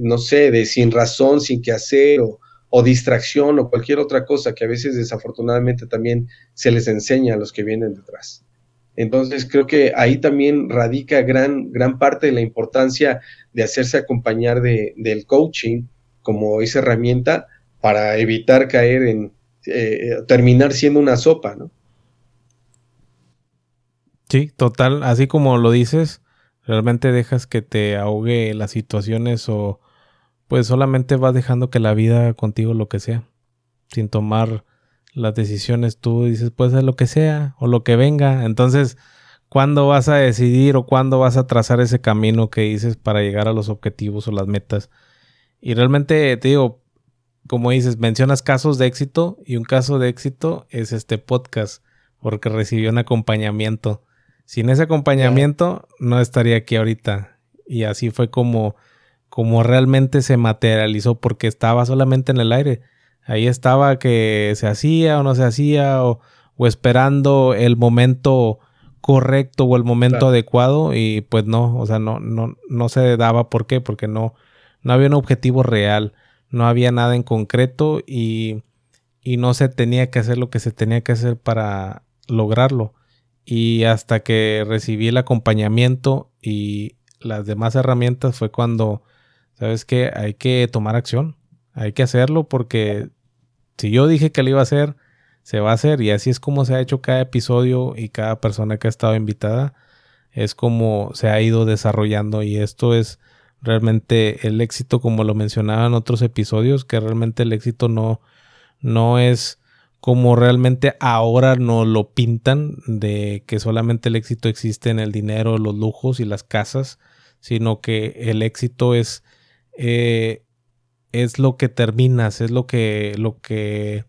no sé, de sin razón, sin qué hacer, o, o distracción, o cualquier otra cosa que a veces desafortunadamente también se les enseña a los que vienen detrás. Entonces creo que ahí también radica gran, gran parte de la importancia de hacerse acompañar de, del coaching como esa herramienta para evitar caer en, eh, terminar siendo una sopa, ¿no? Sí, total, así como lo dices, realmente dejas que te ahogue las situaciones o pues solamente vas dejando que la vida contigo lo que sea, sin tomar las decisiones tú dices, puede ser lo que sea o lo que venga. Entonces, ¿cuándo vas a decidir o cuándo vas a trazar ese camino que dices para llegar a los objetivos o las metas? Y realmente te digo, como dices, mencionas casos de éxito y un caso de éxito es este podcast porque recibió un acompañamiento. Sin ese acompañamiento no estaría aquí ahorita. Y así fue como, como realmente se materializó porque estaba solamente en el aire Ahí estaba que se hacía o no se hacía o, esperando el momento correcto o el momento adecuado y pues no, o sea, no, no, no se daba. ¿Por qué? Porque no, no había un objetivo real, no había nada en concreto y, y no se tenía que hacer lo que se tenía que hacer para lograrlo. Y hasta que recibí el acompañamiento y las demás herramientas fue cuando, ¿sabes que Hay que tomar acción, hay que hacerlo porque si yo dije que lo iba a hacer, se va a hacer. Y así es como se ha hecho cada episodio y cada persona que ha estado invitada. Es como se ha ido desarrollando y esto es realmente el éxito como lo mencionaba en otros episodios que realmente el éxito no no es como realmente ahora no lo pintan de que solamente el éxito existe en el dinero, los lujos y las casas, sino que el éxito es eh, es lo que terminas, es lo que, lo que,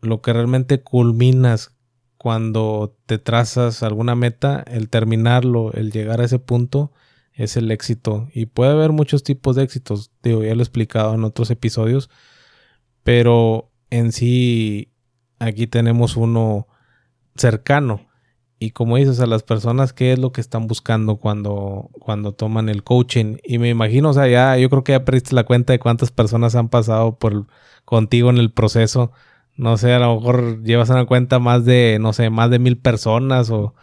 lo que realmente culminas cuando te trazas alguna meta, el terminarlo, el llegar a ese punto, es el éxito. Y puede haber muchos tipos de éxitos, digo, ya lo he explicado en otros episodios, pero en sí aquí tenemos uno cercano. Y como dices, a las personas, ¿qué es lo que están buscando cuando, cuando toman el coaching? Y me imagino, o sea, ya yo creo que ya perdiste la cuenta de cuántas personas han pasado por contigo en el proceso. No sé, a lo mejor llevas una cuenta más de, no sé, más de mil personas o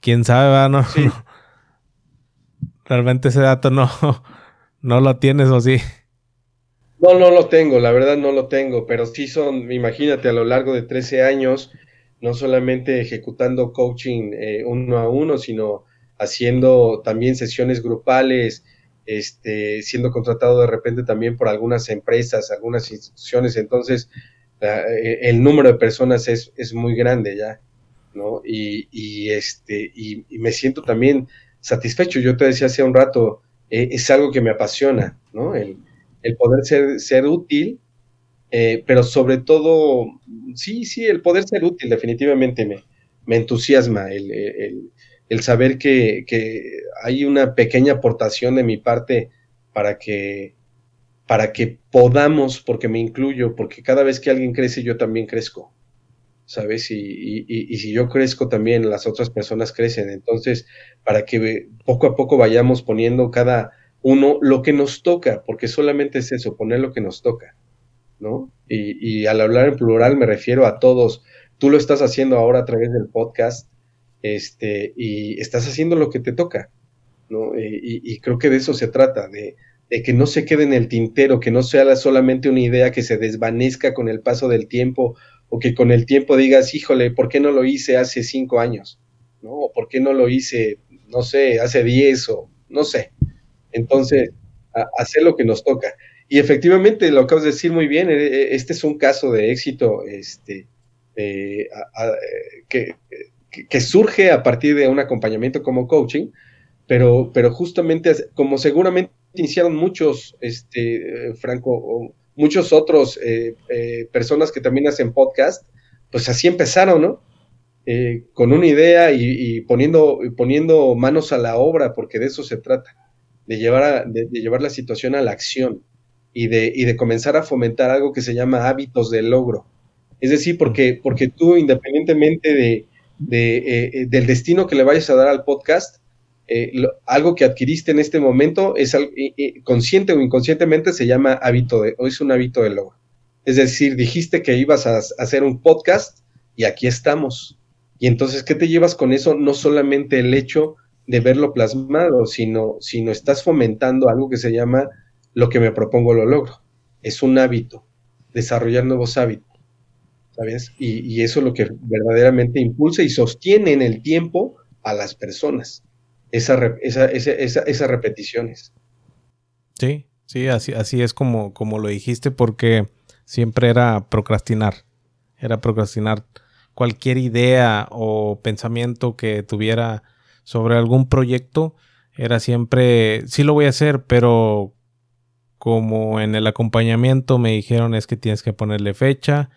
quién sabe, ¿verdad? No, Realmente ese dato no, no lo tienes o sí. No, no lo tengo, la verdad no lo tengo, pero sí son, imagínate, a lo largo de 13 años no solamente ejecutando coaching eh, uno a uno, sino haciendo también sesiones grupales, este, siendo contratado de repente también por algunas empresas, algunas instituciones. Entonces, eh, el número de personas es, es muy grande ya, ¿no? Y, y este, y, me siento también satisfecho. Yo te decía hace un rato, eh, es algo que me apasiona, ¿no? El, el poder ser, ser útil pero sobre todo, sí, sí, el poder ser útil definitivamente me, me entusiasma, el, saber que, hay una pequeña aportación de mi parte para que, para que podamos, porque me incluyo, porque cada vez que alguien crece yo también crezco, ¿sabes? Y, y, si yo crezco también las otras personas crecen, entonces, para que poco a poco vayamos poniendo cada uno lo que nos toca, porque solamente es eso, poner lo que nos toca. ¿No? Y, al hablar en plural me refiero a todos. Tú lo estás haciendo ahora a través del podcast, este, y estás haciendo lo que te toca, ¿no? Y, creo que de eso se trata, de, que no se quede en el tintero, que no sea solamente una idea que se desvanezca con el paso del tiempo, o que con el tiempo digas, híjole, ¿por qué no lo hice hace cinco años? ¿No? ¿por qué no lo hice, no sé, hace diez o no sé? Entonces, hacer lo que nos toca. Y efectivamente, lo acabas de decir muy bien, eh, eh, este es un caso de éxito este, que, que, surge a partir de un acompañamiento como coaching, pero, pero justamente como seguramente iniciaron muchos, este, Franco, muchos otros personas que también hacen podcast, pues así empezaron, ¿no? con una idea y, poniendo, poniendo manos a la obra, porque de eso se trata de llevar, de, llevar la situación a la acción y de, y de comenzar a fomentar algo que se llama hábitos de logro. Es decir, porque, porque tú, independientemente de, de eh, del destino que le vayas a dar al podcast, eh, algo que adquiriste en este momento es consciente o inconscientemente se llama hábito de, o es un hábito de logro. Es decir, dijiste que ibas a, a hacer un podcast y aquí estamos. Y entonces, ¿qué te llevas con eso? No solamente el hecho de verlo plasmado, sino, sino estás fomentando algo que se llama lo que me propongo lo logro. Es un hábito, desarrollar nuevos hábitos, ¿sabes? Y, eso es lo que verdaderamente impulsa y sostiene en el tiempo a las personas, esa, esas repeticiones. Sí, sí, así, así es como, como lo dijiste, porque siempre era procrastinar, era procrastinar cualquier idea o pensamiento que tuviera sobre algún proyecto, era siempre, sí lo voy a hacer, pero como en el acompañamiento me dijeron es que tienes que ponerle fecha,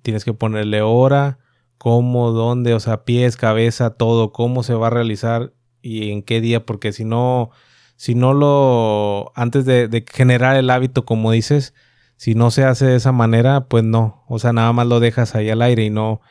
tienes que ponerle hora, cómo, dónde, o sea, pies, cabeza, todo, cómo se va a realizar y en qué día, porque si no, si no lo, antes de, generar el hábito, como dices, si no se hace de esa manera, pues no, o sea, nada más lo dejas ahí al aire y no,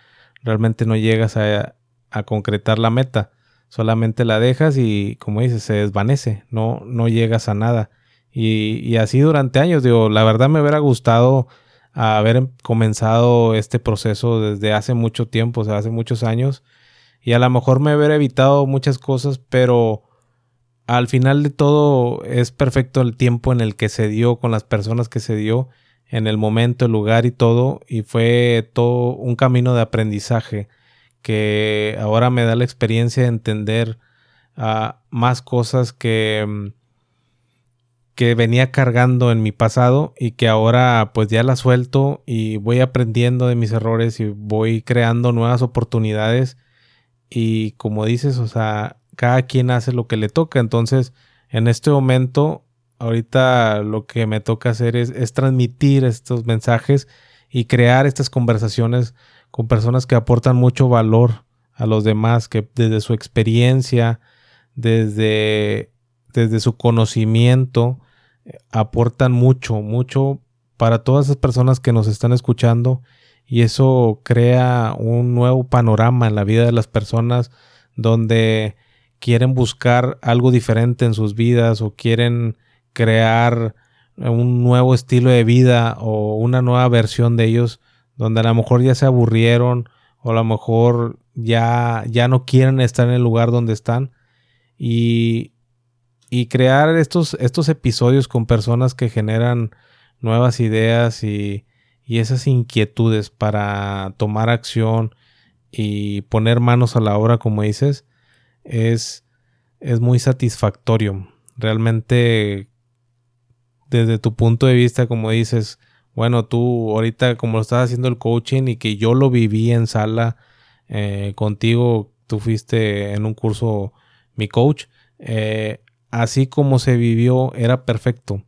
realmente no llegas a, a concretar la meta solamente la dejas y como dices, se desvanece, no, no llegas a nada. Y, así durante años, digo, la verdad me hubiera gustado haber comenzado este proceso desde hace mucho tiempo, o sea, hace muchos años, y a lo mejor me hubiera evitado muchas cosas, pero al final de todo es perfecto el tiempo en el que se dio, con las personas que se dio, en el momento, el lugar y todo, y fue todo un camino de aprendizaje que ahora me da la experiencia de entender ah, más cosas que, mm, que venía cargando en mi pasado y que ahora pues ya las suelto y voy aprendiendo de mis errores y voy creando nuevas oportunidades. Y como dices, o sea, cada quien hace lo que le toca, entonces en este momento ahorita lo que me toca hacer es transmitir estos mensajes y crear estas conversaciones con personas que aportan mucho valor a los demás, que desde su experiencia, desde, desde su conocimiento, eh, aportan mucho, mucho para todas esas personas que nos están escuchando y eso crea un nuevo panorama en la vida de las personas donde quieren buscar algo diferente en sus vidas o quieren crear un nuevo estilo de vida o una nueva versión de ellos donde a lo mejor ya se aburrieron o a lo mejor ya, ya no quieren estar en el lugar donde están. Y, y crear estos, estos episodios con personas que generan nuevas ideas y, y esas inquietudes para tomar acción y poner manos a la obra, como dices, es, es muy satisfactorio. Realmente, desde tu punto de vista, como dices, bueno, tú ahorita como lo estás haciendo el coaching y que yo lo viví en sala eh, contigo, tú fuiste en un curso mi coach, eh, así como se vivió era perfecto.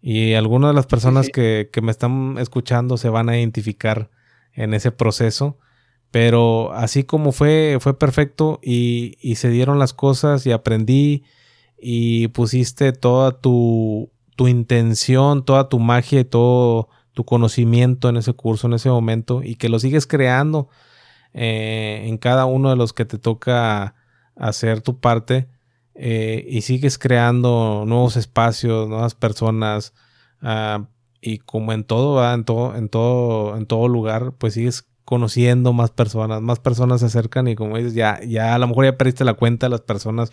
Y algunas de las personas Que, que, me están escuchando se van a identificar en ese proceso. Pero así como fue, fue perfecto y, y se dieron las cosas y aprendí y pusiste toda tu tu intención, toda tu magia y todo tu conocimiento en ese curso, en ese momento, y que lo sigues creando eh, en cada uno de los que te toca hacer tu parte, eh, y sigues creando nuevos espacios, nuevas personas, ah, y como en todo, en todo, en todo, en todo lugar, pues sigues conociendo más personas, más personas se acercan y como dices, ya, ya a lo mejor ya perdiste la cuenta de las personas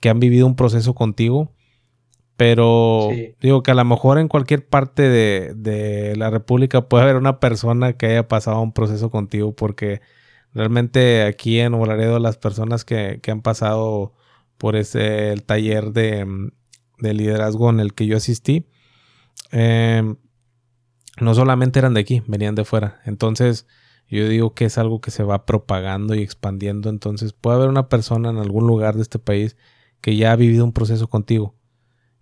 que han vivido un proceso contigo pero digo que a lo mejor en cualquier parte de, la República puede haber una persona que haya pasado un proceso contigo, porque realmente aquí en Nuevo las personas que, han pasado por ese el taller de, de liderazgo en el que yo asistí, em, no solamente eran de aquí, venían de fuera. Entonces, yo digo que es algo que se va propagando y expandiendo. Entonces, puede haber una persona en algún lugar de este país que ya ha vivido un proceso contigo.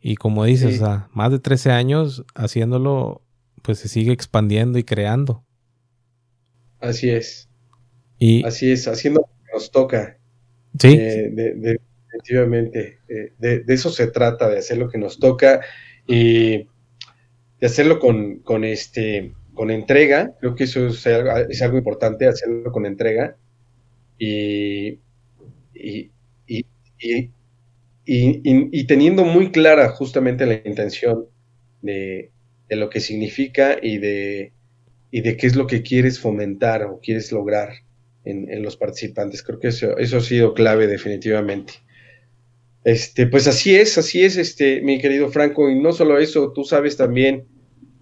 Y como dices, más de 13 años haciéndolo, pues se sigue expandiendo y creando. Así es. Y, Así es, haciendo lo que nos toca. Sí. Eh, definitivamente. Eh, de, eso se trata, de hacer lo que nos toca y de hacerlo con, con, este, con entrega. Creo que eso es algo, importante, hacerlo con entrega. Y, y, y, teniendo muy clara justamente la intención de, de lo que significa y de, y de qué es lo que quieres fomentar o quieres lograr en, en los participantes. Creo que eso, eso, ha sido clave definitivamente. Este, pues así es, así es, este, mi querido Franco, y no solo eso, tú sabes también,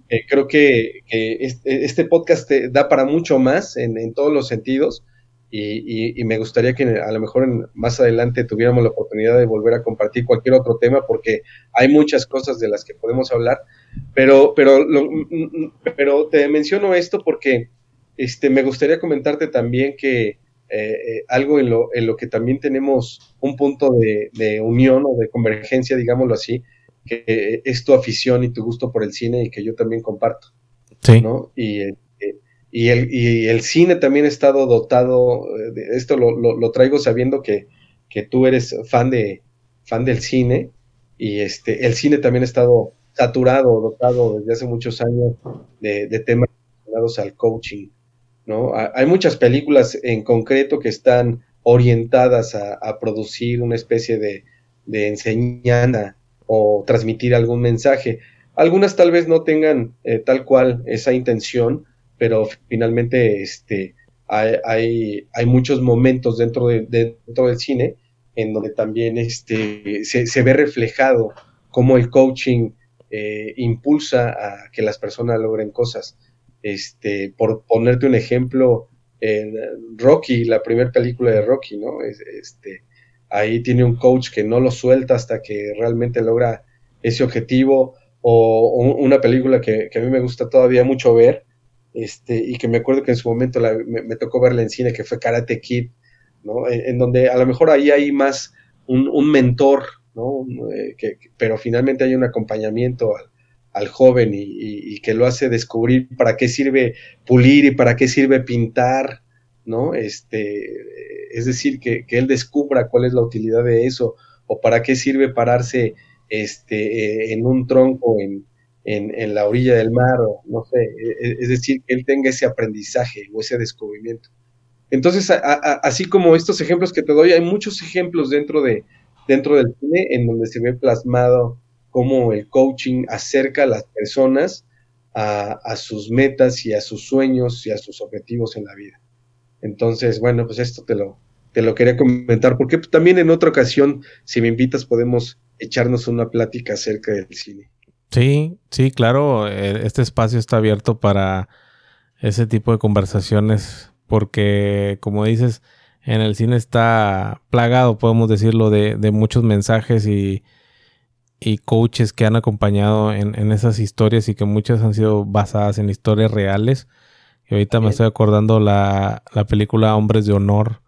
eh, creo que, este, este, podcast da para mucho más en, en todos los sentidos. Y, me gustaría que a lo mejor más adelante tuviéramos la oportunidad de volver a compartir cualquier otro tema porque hay muchas cosas de las que podemos hablar, pero, pero, pero te menciono esto porque este, me gustaría comentarte también que eh, eh, algo en lo, en lo que también tenemos un punto de, de, unión o de convergencia, digámoslo así, que es tu afición y tu gusto por el cine y que yo también comparto. Sí. ¿no? Y, y el, y el cine también ha estado dotado, eh, de, esto lo, lo, traigo sabiendo que, que, tú eres fan, de, fan del cine y este, el cine también ha estado saturado, dotado desde hace muchos años de, de temas relacionados al coaching. ¿No? Hay muchas películas en concreto que están orientadas a, producir una especie de, enseñanza o transmitir algún mensaje. Algunas tal vez no tengan eh, tal cual esa intención, pero finalmente este, hay, hay, muchos momentos dentro, de, dentro del cine en donde también este, se, ve reflejado cómo el coaching eh, impulsa a que las personas logren cosas. Este, por ponerte un ejemplo, en Rocky, la primera película de Rocky, ¿no? Este, ahí tiene un coach que no lo suelta hasta que realmente logra ese objetivo, o, una película que, a mí me gusta todavía mucho ver, este, y que me acuerdo que en su momento me, tocó verla en cine, que fue Karate Kid, ¿no? En, donde a lo mejor ahí hay más un, mentor, ¿no? Eh, que, pero finalmente hay un acompañamiento al, joven y, que lo hace descubrir para qué sirve pulir y para qué sirve pintar, ¿no? Este, es decir, que, que él descubra cuál es la utilidad de eso o para qué sirve pararse este, eh, en un tronco en, en, la orilla del mar, o no sé, e, e, es decir, que él tenga ese aprendizaje o ese descubrimiento. Entonces, así como estos ejemplos que te doy, hay muchos ejemplos dentro, de, dentro del cine en donde se ve plasmado cómo el coaching acerca a las personas a, sus metas y a sus sueños y a sus objetivos en la vida. Entonces, bueno, pues esto te lo, te lo quería comentar, porque también en otra ocasión, si me invitas, podemos echarnos una plática acerca del cine. Sí, sí, claro, eh, este espacio está abierto para ese tipo de conversaciones porque, como dices, en el cine está plagado, podemos decirlo, de, de muchos mensajes y, y, coaches que han acompañado en, en, esas historias y que muchas han sido basadas en historias reales. Y ahorita me estoy acordando la, la película Hombres de Honor,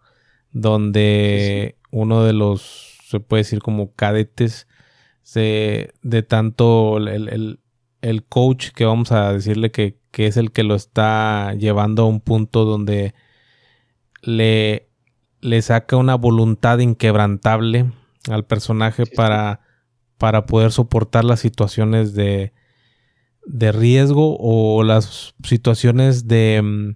donde uno de los, se puede decir como cadetes, de, tanto el, coach que vamos a decirle que, es el que lo está llevando a un punto donde le, le saca una voluntad inquebrantable al personaje para, para poder soportar las situaciones de, de riesgo o las situaciones de, mm,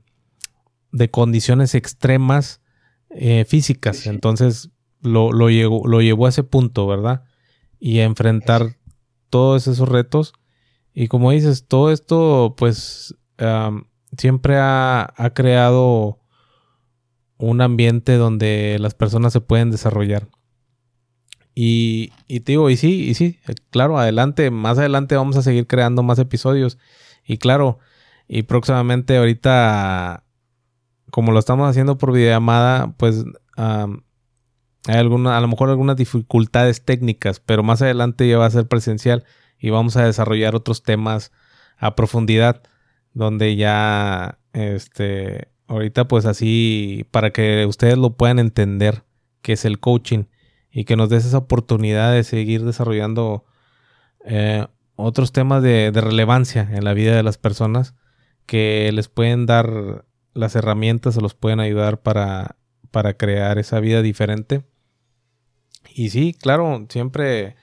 de condiciones extremas eh, físicas. Entonces lo, lo, lo llevó a ese punto, ¿verdad? y enfrentar todos esos retos. Y como dices, todo esto pues siempre ha, creado un ambiente donde las personas se pueden desarrollar. Y, y, te digo, y sí, y sí, claro, adelante, más adelante vamos a seguir creando más episodios. Y claro, y próximamente ahorita, como lo estamos haciendo por videollamada, pues hay alguna, a lo mejor algunas dificultades técnicas, pero más adelante ya va a ser presencial y vamos a desarrollar otros temas a profundidad, donde ya, este, ahorita pues así, para que ustedes lo puedan entender, que es el coaching y que nos des esa oportunidad de seguir desarrollando eh, otros temas de, relevancia en la vida de las personas que les pueden dar las herramientas o los pueden ayudar para, para crear esa vida diferente. Y sí, claro, siempre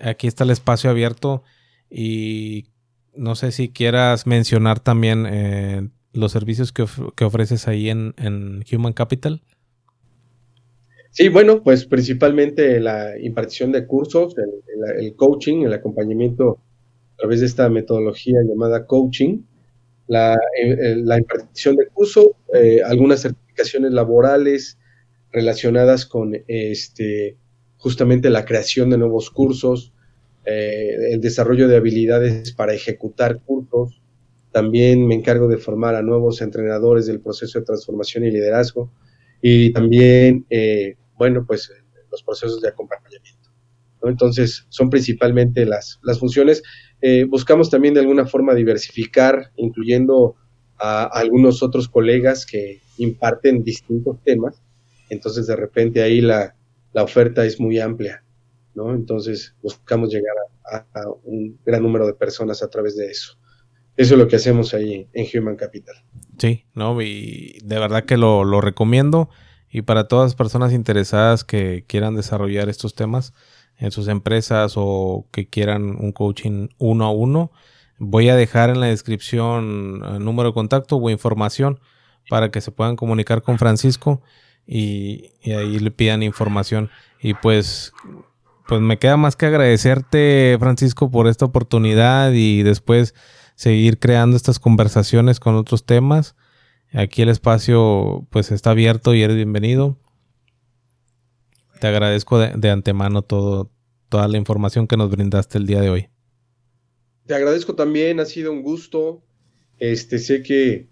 aquí está el espacio abierto y no sé si quieras mencionar también eh, los servicios que, ofreces ahí en, Human Capital. Sí, bueno, pues principalmente la impartición de cursos, el, coaching, el acompañamiento a través de esta metodología llamada coaching, la, eh, impartición de curso, eh, algunas certificaciones laborales relacionadas con este, justamente la creación de nuevos cursos, eh, el desarrollo de habilidades para ejecutar cursos. También me encargo de formar a nuevos entrenadores del proceso de transformación y liderazgo. Y también, bueno, pues los procesos de acompañamiento. Entonces, son principalmente las, las funciones. Eh, buscamos también de alguna forma diversificar, incluyendo a, algunos otros colegas que imparten distintos temas. Entonces, de repente ahí la, oferta es muy amplia, ¿no? Entonces, buscamos llegar a, un gran número de personas a través de eso. Eso es lo que hacemos ahí en Human Capital. Sí, no, y de verdad que lo, lo recomiendo. Y para todas las personas interesadas que quieran desarrollar estos temas, en sus empresas o que quieran un coaching uno a uno, voy a dejar en la descripción el eh, número de contacto o información para que se puedan comunicar con Francisco y, ahí le pidan información. Y pues, pues me queda más que agradecerte, Francisco, por esta oportunidad y después seguir creando estas conversaciones con otros temas. Aquí el espacio pues está abierto y eres bienvenido. Te agradezco de, antemano todo, toda la información que nos brindaste el día de hoy. Te agradezco también, ha sido un gusto. Este, sé que eh,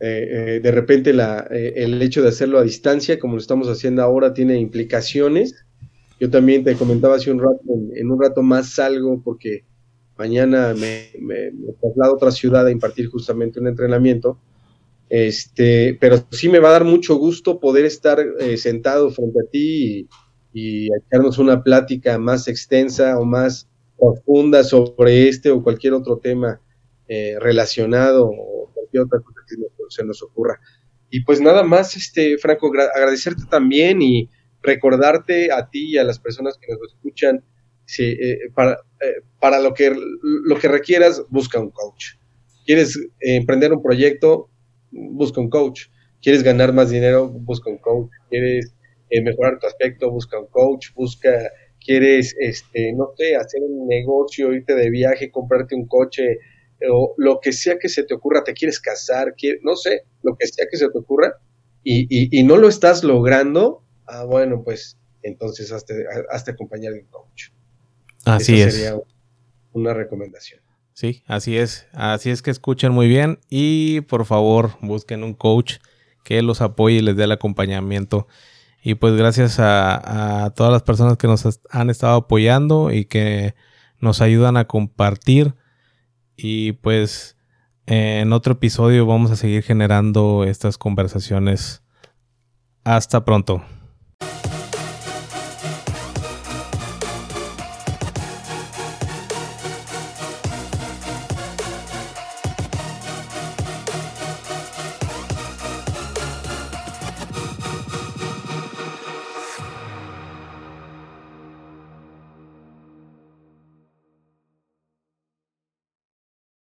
eh, de repente la, eh, el hecho de hacerlo a distancia, como lo estamos haciendo ahora, tiene implicaciones. Yo también te comentaba hace un rato, en, un rato más salgo porque mañana me, me, traslado a otra ciudad a impartir justamente un entrenamiento. Este, pero sí me va a dar mucho gusto poder estar sentado frente a ti y, y echarnos una plática más extensa o más profunda sobre este o cualquier otro tema eh, relacionado o cualquier otra cosa que se nos ocurra. Y pues nada más, este, Franco, agradecerte también y recordarte a ti y a las personas que nos escuchan, eh, para, eh, para lo, que, lo que requieras, busca un coach. ¿Quieres emprender un proyecto? Busca un coach. ¿Quieres ganar más dinero? Busca un coach. ¿Quieres eh, mejorar tu aspecto, busca un coach, busca, quieres, este, no sé, hacer un negocio, irte de viaje, comprarte un coche, o lo que sea que se te ocurra, te quieres casar, no sé, lo que sea que se te ocurra, y, no lo estás logrando, ah, bueno, pues entonces hazte, hazte acompañar de un coach. Así es. Sería una recomendación. Sí, así es. Así es que escuchen muy bien y por favor busquen un coach que los apoye y les dé el acompañamiento y pues gracias a, todas las personas que nos han estado apoyando y que nos ayudan a compartir. Y pues en otro episodio vamos a seguir generando estas conversaciones. Hasta pronto.